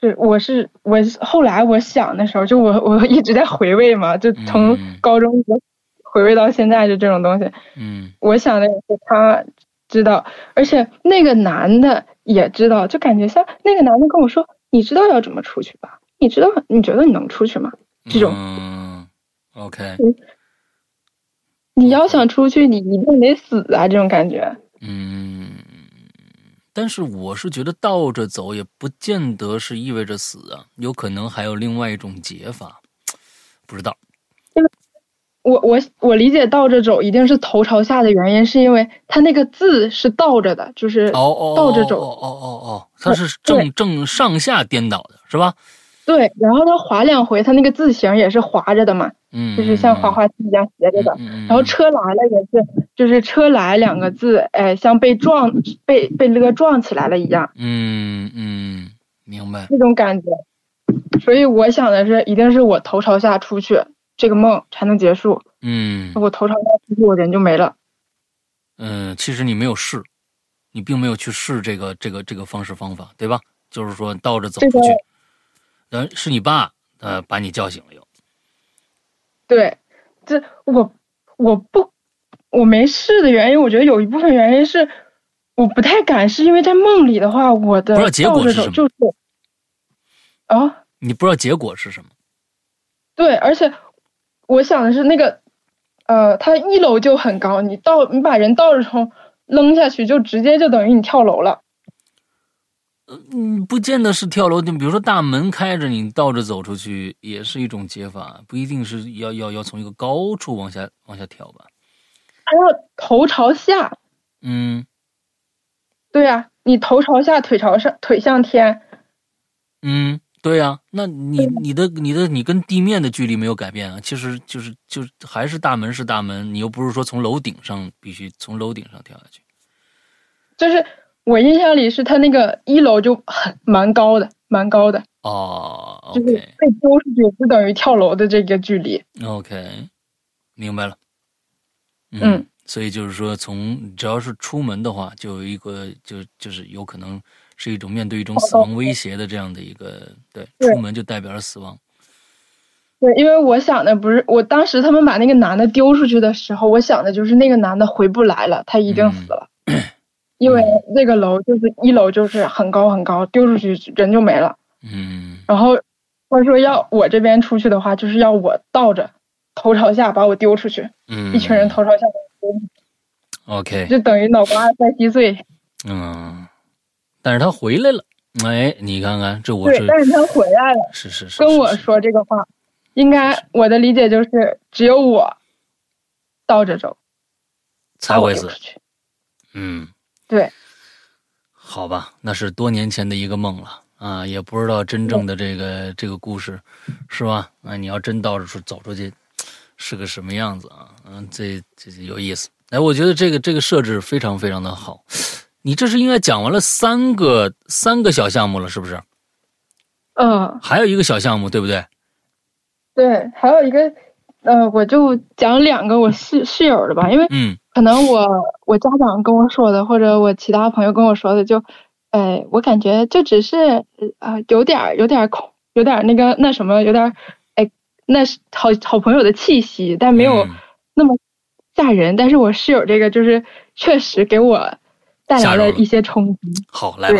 是，我是我是后来我想的时候，就我我一直在回味嘛，就从嗯高中回味到现在，就这种东西。嗯我想的也是他知道，而且那个男的也知道，就感觉像那个男的跟我说：“你知道要怎么出去吧？你知道你觉得你能出去吗？这种嗯，OK，你要想出去，你一定得死啊！这种感觉。嗯，但是我是觉得倒着走也不见得是意味着死啊，有可能还有另外一种解法，不知道。我我我理解倒着走一定是头朝下的原因，是因为它那个字是倒着的，就是哦哦倒着走。哦哦哦哦，它是正正上下颠倒的，是吧？对，然后它划两回，它那个字形也是划着的嘛，嗯，就是像滑滑梯一样斜着的。嗯。然后车来了也是，就是车来两个字，哎，像被撞被被勒撞起来了一样。嗯嗯，明白。那种感觉，所以我想的是，一定是我头朝下出去。这个梦才能结束。嗯，我头朝下出去，我人就没了。嗯，其实你没有试，你并没有去试这个这个这个方式方法，对吧？就是说倒着走出去。嗯，是你爸呃把你叫醒了又。对，这我我不我没试的原因，我觉得有一部分原因是我不太敢是，因为在梦里的话，我的不知道结果是什么。就是啊，你不知道结果是什么？对，而且。我想的是那个，呃，它一楼就很高，你倒你把人倒着从扔下去，就直接就等于你跳楼了。嗯，不见得是跳楼，就比如说大门开着，你倒着走出去也是一种解法，不一定是要要要从一个高处往下往下跳吧。还要头朝下。嗯。对呀，你头朝下，腿朝上，腿向天。嗯。对呀，那你你的你的你跟地面的距离没有改变啊，其实就是就还是大门是大门，你又不是说从楼顶上必须从楼顶上跳下去。就是我印象里是他那个一楼就很蛮高的，蛮高的哦，就是被丢出去就等于跳楼的这个距离。OK，明白了。嗯，所以就是说，从只要是出门的话，就有一个就就是有可能。是一种面对一种死亡威胁的这样的一个，对，出门就代表着死亡。对，因为我想的不是，我当时他们把那个男的丢出去的时候，我想的就是那个男的回不来了，他一定死了。因为那个楼就是一楼，就是很高很高，丢出去人就没了。嗯。然后他说要我这边出去的话，就是要我倒着头朝下把我丢出去。嗯。一群人头朝下丢。OK。就等于脑瓜在稀碎。嗯。但是他回来了，哎，你看看这我是，但是他回来了，是是是，跟我说这个话，应该我的理解就是只有我倒着走才会死，嗯，对，好吧，那是多年前的一个梦了啊，也不知道真正的这个这个故事是吧？啊，你要真倒着出走出去是个什么样子啊？嗯，这这有意思，哎，我觉得这个这个设置非常非常的好。你这是应该讲完了三个三个小项目了，是不是？嗯，还有一个小项目，对不对？对，还有一个，呃，我就讲两个我室室友的吧，因为嗯，可能我我家长跟我说的，或者我其他朋友跟我说的，就，哎，我感觉就只是啊，有点有点恐，有点那个那什么，有点哎，那是好好朋友的气息，但没有那么吓人。但是我室友这个就是确实给我。带来了一些冲击。好，来吧。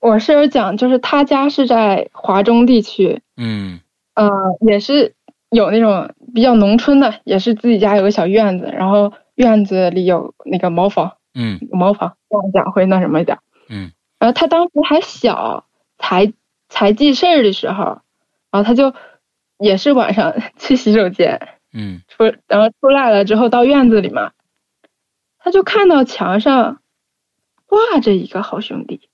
我室友讲，就是他家是在华中地区，嗯，呃，也是有那种比较农村的，也是自己家有个小院子，然后院子里有那个茅房，嗯，茅房这样讲会那什么一点，嗯，然后他当时还小，才才记事儿的时候，然后他就也是晚上 去洗手间，嗯，出然后出来了之后到院子里嘛。他就看到墙上挂着一个好兄弟，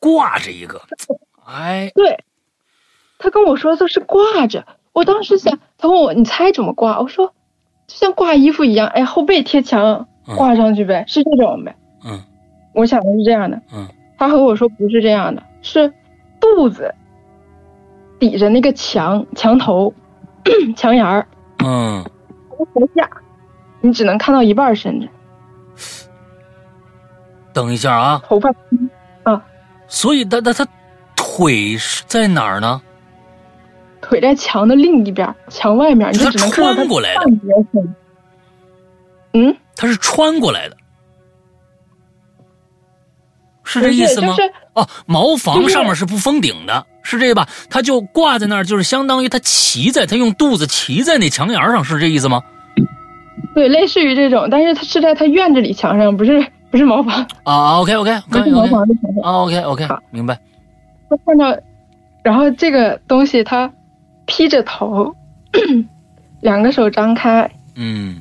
挂着一个，哎，对，他跟我说的是挂着。我当时想，他问我你猜怎么挂？我说就像挂衣服一样，哎，后背贴墙挂上去呗，是这种呗。嗯，我想的是这样的。嗯，他和我说不是这样的，是肚子抵着那个墙墙头墙沿儿。嗯，头下你只能看到一半身子。等一下啊，头发，啊，所以他他他腿是在哪儿呢？腿在墙的另一边，墙外面，你就只能看到穿过来的。嗯，他是穿过来的，是这意思吗？哦，茅房上面是不封顶的，是这吧？他就挂在那儿，就是相当于他骑在，他用肚子骑在那墙沿上，是这意思吗？对，类似于这种，但是他是在他院子里墙上，不是。不是茅房啊，OK OK，不是茅房的墙啊，OK OK，好，明白。他看到，然后这个东西他披着头，两个手张开。嗯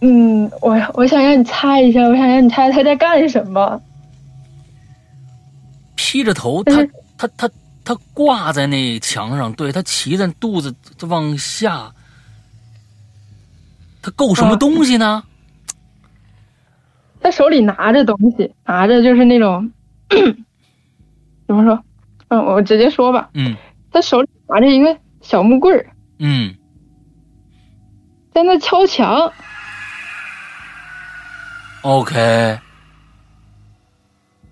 嗯，我我想让你猜一下，我想让你猜他在干什么。披着头，他他他他挂在那墙上，对他骑在肚子往下，他够什么啊东西呢？他手里拿着东西，拿着就是那种 怎么说？嗯，我直接说吧，嗯他手里拿着一个小木棍儿，嗯，在那敲墙。OK，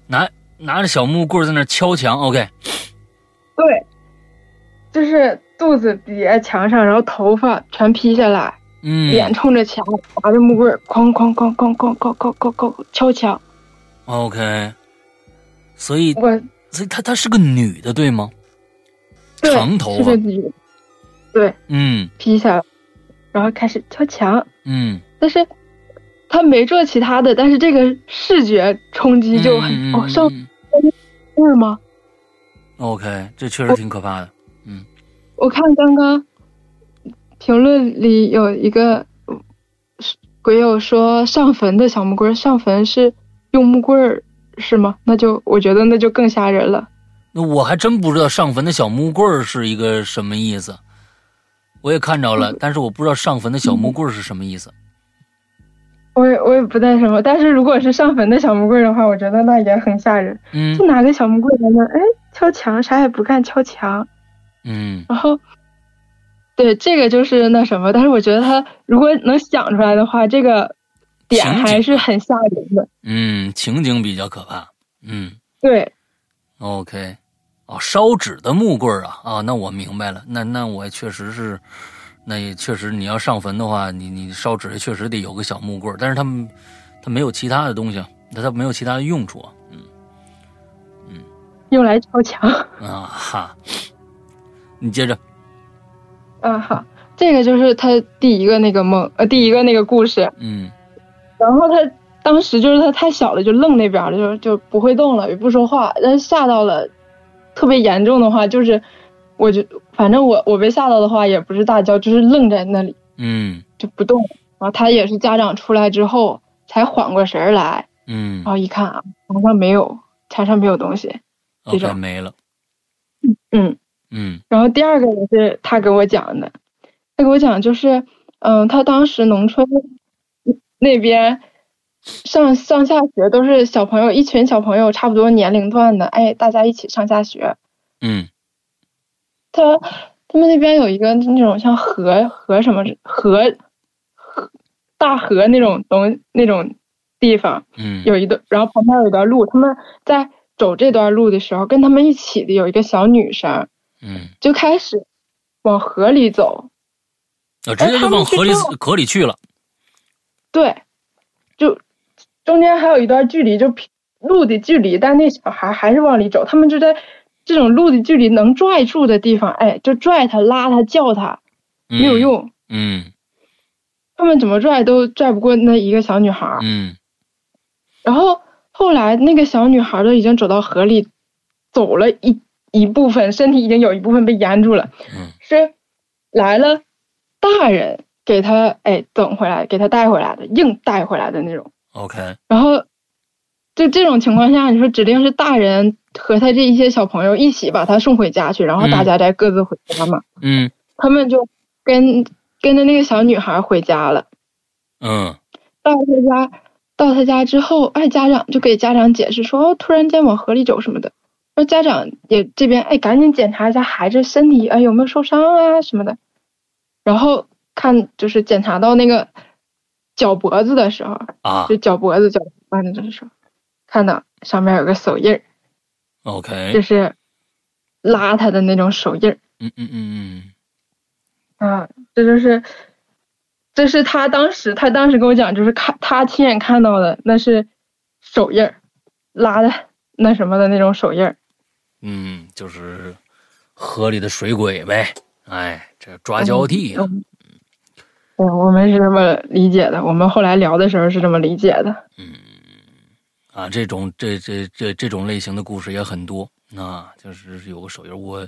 拿拿着小木棍在那敲墙，OK，对，就是肚子抵在墙上，然后头发全披下来，嗯脸冲着墙，拿着木棍儿，哐哐哐哐哐哐哐哐哐敲墙。，OK，所以我所以她她是个女的，对吗？对长头发是个，女的，对，嗯披下来，然后开始敲墙。嗯但是他没做其他的，但是这个视觉冲击就很、哦，上嗯棍儿吗？OK，这确实挺可怕的，嗯我看刚刚评论里有一个呃鬼友说上坟的小木棍儿，上坟是用木棍儿是吗？那就我觉得那就更吓人了。那我还真不知道上坟的小木棍儿是一个什么意思，我也看着了，但是我不知道上坟的小木棍儿是什么意思。我也我也不太什么，但是如果是上坟的小木棍儿的话，我觉得那也很吓人。嗯就拿个小木棍儿在那，哎，敲墙，啥也不干，敲墙。嗯然后，对，这个就是那什么，但是我觉得他如果能想出来的话，这个点还是很吓人的。嗯，情景比较可怕。嗯对，，OK，哦，烧纸的木棍儿啊啊，那我明白了，那那我确实是，那也确实你要上坟的话，你你烧纸确实得有个小木棍儿，但是他们他没有其他的东西啊，那他没有其他的用处啊。嗯用来敲墙。啊哈，你接着。啊，好，这个就是他第一个那个梦，呃，第一个那个故事。嗯然后他当时就是他太小了，就愣那边了，就就不会动了，也不说话。但是吓到了，特别严重的话，就是我就反正我我被吓到的话，也不是大叫，就是愣在那里嗯就不动。然后他也是家长出来之后才缓过神儿来，嗯然后一看啊，床上没有，墙上没有东西。这种没了。嗯，嗯然后第二个也是他给我讲的，他给我讲就是，嗯，他当时农村那边上上下学都是小朋友，一群小朋友差不多年龄段的，哎，大家一起上下学。嗯他他们那边有一个那种像河河什么河河大河那种东那种地方，嗯有一段，然后旁边有一段路，他们在走这段路的时候，跟他们一起的有一个小女生，嗯，就开始往河里走。我直接就往河里河里去了。对，就中间还有一段距离，就路的距离，但那小孩还是往里走。他们就在这种路的距离能拽住的地方，哎，就拽他、拉他、叫他，嗯没有。用。嗯他们怎么拽都拽不过那一个小女孩。嗯然后后来那个小女孩都已经走到河里，走了一一部分，身体已经有一部分被淹住了。嗯是来了大人给她哎整回来，给她带回来的，硬带回来的那种。，OK，然后就这种情况下，你说指定是大人和他这一些小朋友一起把他送回家去，然后大家再各自回家嘛。嗯他们就跟跟着那个小女孩回家了。嗯到他家，到他家之后，哎，家长就给家长解释说，哦，突然间往河里走什么的。那家长也这边哎，赶紧检查一下孩子身体，哎，有没有受伤啊什么的。然后看就是检查到那个脚脖子的时候，啊就脚脖子脚腕子的时候，看到上面有个手印儿，，OK，是拉他的那种手印儿。嗯嗯嗯嗯啊，这就是，这是他当时他当时跟我讲，就是看他亲眼看到的，那是手印儿，拉的那什么的那种手印儿。嗯嗯，就是河里的水鬼呗。哎，这抓交替啊。嗯对，我们是这么理解的，我们后来聊的时候是这么理解的。嗯啊，这种这这这这种类型的故事也很多啊，就是有个手印，我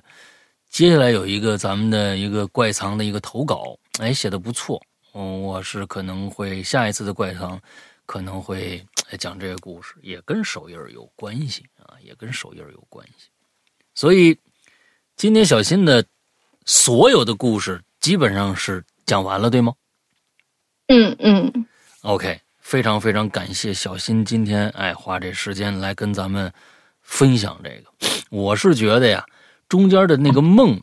接下来有一个咱们的一个怪藏的一个投稿，哎，写的不错。嗯，我是可能会下一次的怪藏可能会讲这个故事，也跟手印有关系啊，也跟手印有关系。所以今天小新的所有的故事基本上是讲完了，对吗？嗯嗯。OK，非常非常感谢小新今天哎花这时间来跟咱们分享这个。我是觉得呀，中间的那个梦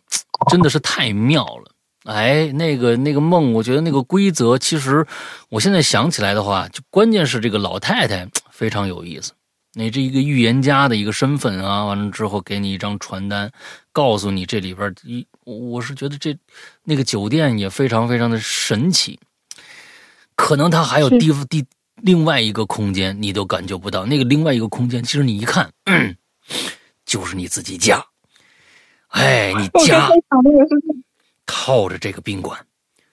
真的是太妙了。哎，那个那个梦，我觉得那个规则，其实我现在想起来的话，就关键是这个老太太非常有意思。那这一个预言家的一个身份啊，完了之后给你一张传单，告诉你这里边一，我是觉得这那个酒店也非常非常的神奇。可能它还有地地另外一个空间，你都感觉不到。那个另外一个空间，其实你一看，就是你自己家。哎，你家。套着这个宾馆，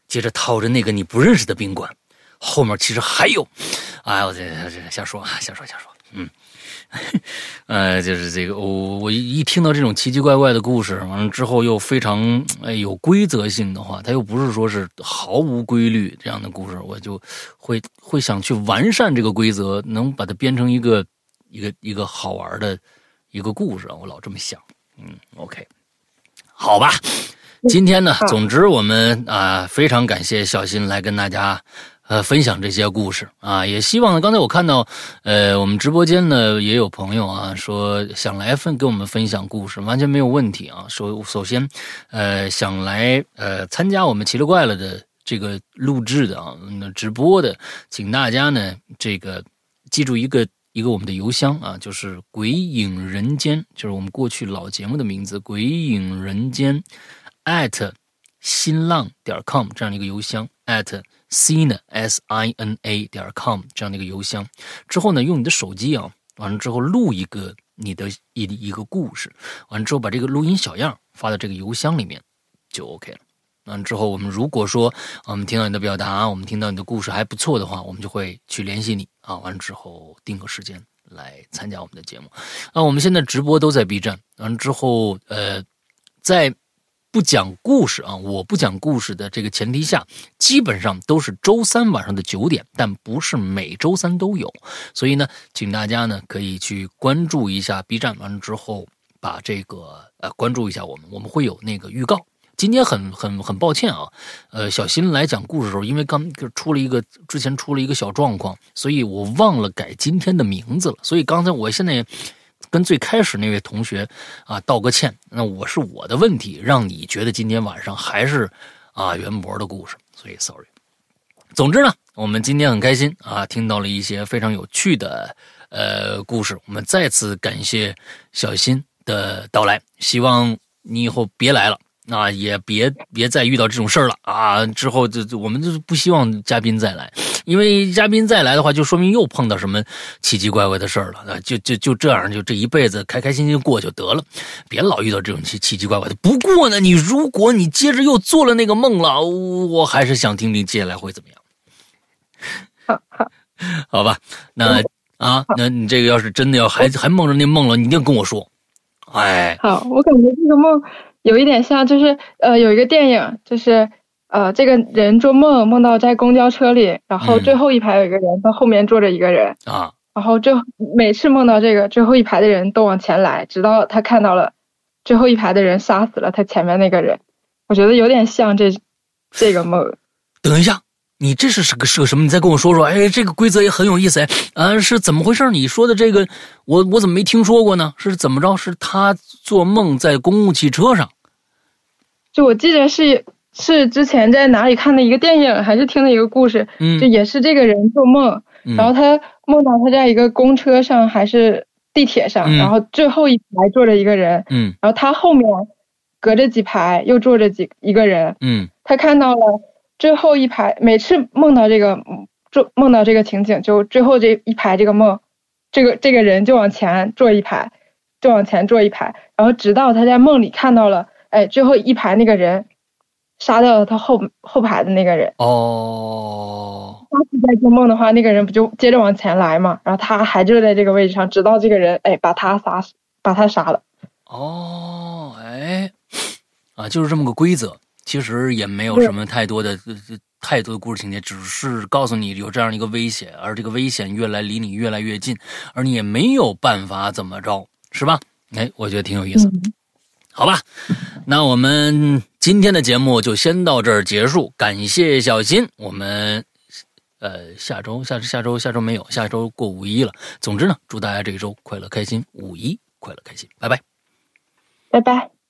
接着套着那个你不认识的宾馆，后面其实还有，哎，我这这瞎说啊，瞎说瞎说，嗯，呃，就是这个，我我一听到这种奇奇怪怪的故事，完了之后又非常哎有规则性的话，它又不是说是毫无规律这样的故事，我就会会想去完善这个规则，能把它编成一个一个一个好玩的一个故事，我老这么想，嗯，OK，好吧。今天呢，总之我们啊非常感谢小新来跟大家呃分享这些故事啊，也希望刚才我看到呃我们直播间呢也有朋友啊说想来分给我们分享故事，完全没有问题啊。首首先呃想来呃参加我们奇了怪了的这个录制的啊那直播的，请大家呢这个记住一个一个我们的邮箱啊，就是鬼影人间，就是我们过去老节目的名字鬼影人间。at 新浪点 com 这样的一个邮箱，at sina s i n a 点 com 这样的一个邮箱，之后呢，用你的手机啊，完了之后录一个你的一一个故事，完了之后把这个录音小样发到这个邮箱里面，就 OK 了。完之后，我们如果说我们听到你的表达，我们听到你的故事还不错的话，我们就会去联系你啊。完了之后定个时间来参加我们的节目。啊，我们现在直播都在 B 站，完之后，呃，在。不讲故事啊！我不讲故事的这个前提下，基本上都是周三晚上的九点，但不是每周三都有。所以呢，请大家呢可以去关注一下 B 站，完了之后把这个呃关注一下我们，我们会有那个预告。今天很很很抱歉啊，呃，小新来讲故事的时候，因为刚出了一个之前出了一个小状况，所以我忘了改今天的名字了。所以刚才我现在。跟最开始那位同学啊道个歉，那我是我的问题，让你觉得今天晚上还是啊袁博的故事，所以 sorry。总之呢，我们今天很开心啊，听到了一些非常有趣的呃故事，我们再次感谢小新的到来，希望你以后别来了。啊，也别别再遇到这种事儿了啊！之后就就我们就是不希望嘉宾再来，因为嘉宾再来的话，就说明又碰到什么奇奇怪怪的事儿了啊！就就就这样，就这一辈子开开心心过就得了，别老遇到这种奇奇奇怪怪的。不过呢，你如果你接着又做了那个梦了，我还是想听听接下来会怎么样。好好，好吧，那啊，那你这个要是真的要还还梦着那梦了，你一定跟我说。哎，好，我感觉这个梦。有一点像，就是呃，有一个电影，就是呃，这个人做梦梦到在公交车里，然后最后一排有一个人，他后面坐着一个人啊，然后就每次梦到这个最后一排的人都往前来，直到他看到了最后一排的人杀死了他前面那个人，我觉得有点像这这个梦。等一下，你这是是个是个什么？你再跟我说说。哎，这个规则也很有意思哎，啊，是怎么回事？你说的这个，我我怎么没听说过呢？是怎么着？是他做梦在公共汽车上？就我记得是是之前在哪里看的一个电影，还是听的一个故事，就也是这个人做梦，然后他梦到他在一个公车上还是地铁上，然后最后一排坐着一个人，嗯，然后他后面隔着几排又坐着几一个人，嗯，他看到了最后一排，每次梦到这个做梦到这个情景，就最后这一排这个梦，这个这个人就往前坐一排，就往前坐一排，然后直到他在梦里看到了。哎，最后一排那个人杀掉了他后后排的那个人。哦。他是在做梦的话，那个人不就接着往前来嘛？然后他还就在这个位置上，直到这个人哎把他杀死，把他杀了。哦，哎，啊，就是这么个规则。其实也没有什么太多的、太多的故事情节，只是告诉你有这样一个危险，而这个危险越来离你越来越近，而你也没有办法怎么着，是吧？哎，我觉得挺有意思。好吧，那我们今天的节目就先到这儿结束。感谢小新，我们呃下周下下周下周没有，下周过五一了。总之呢，祝大家这一周快乐开心，五一快乐开心，拜拜，拜拜。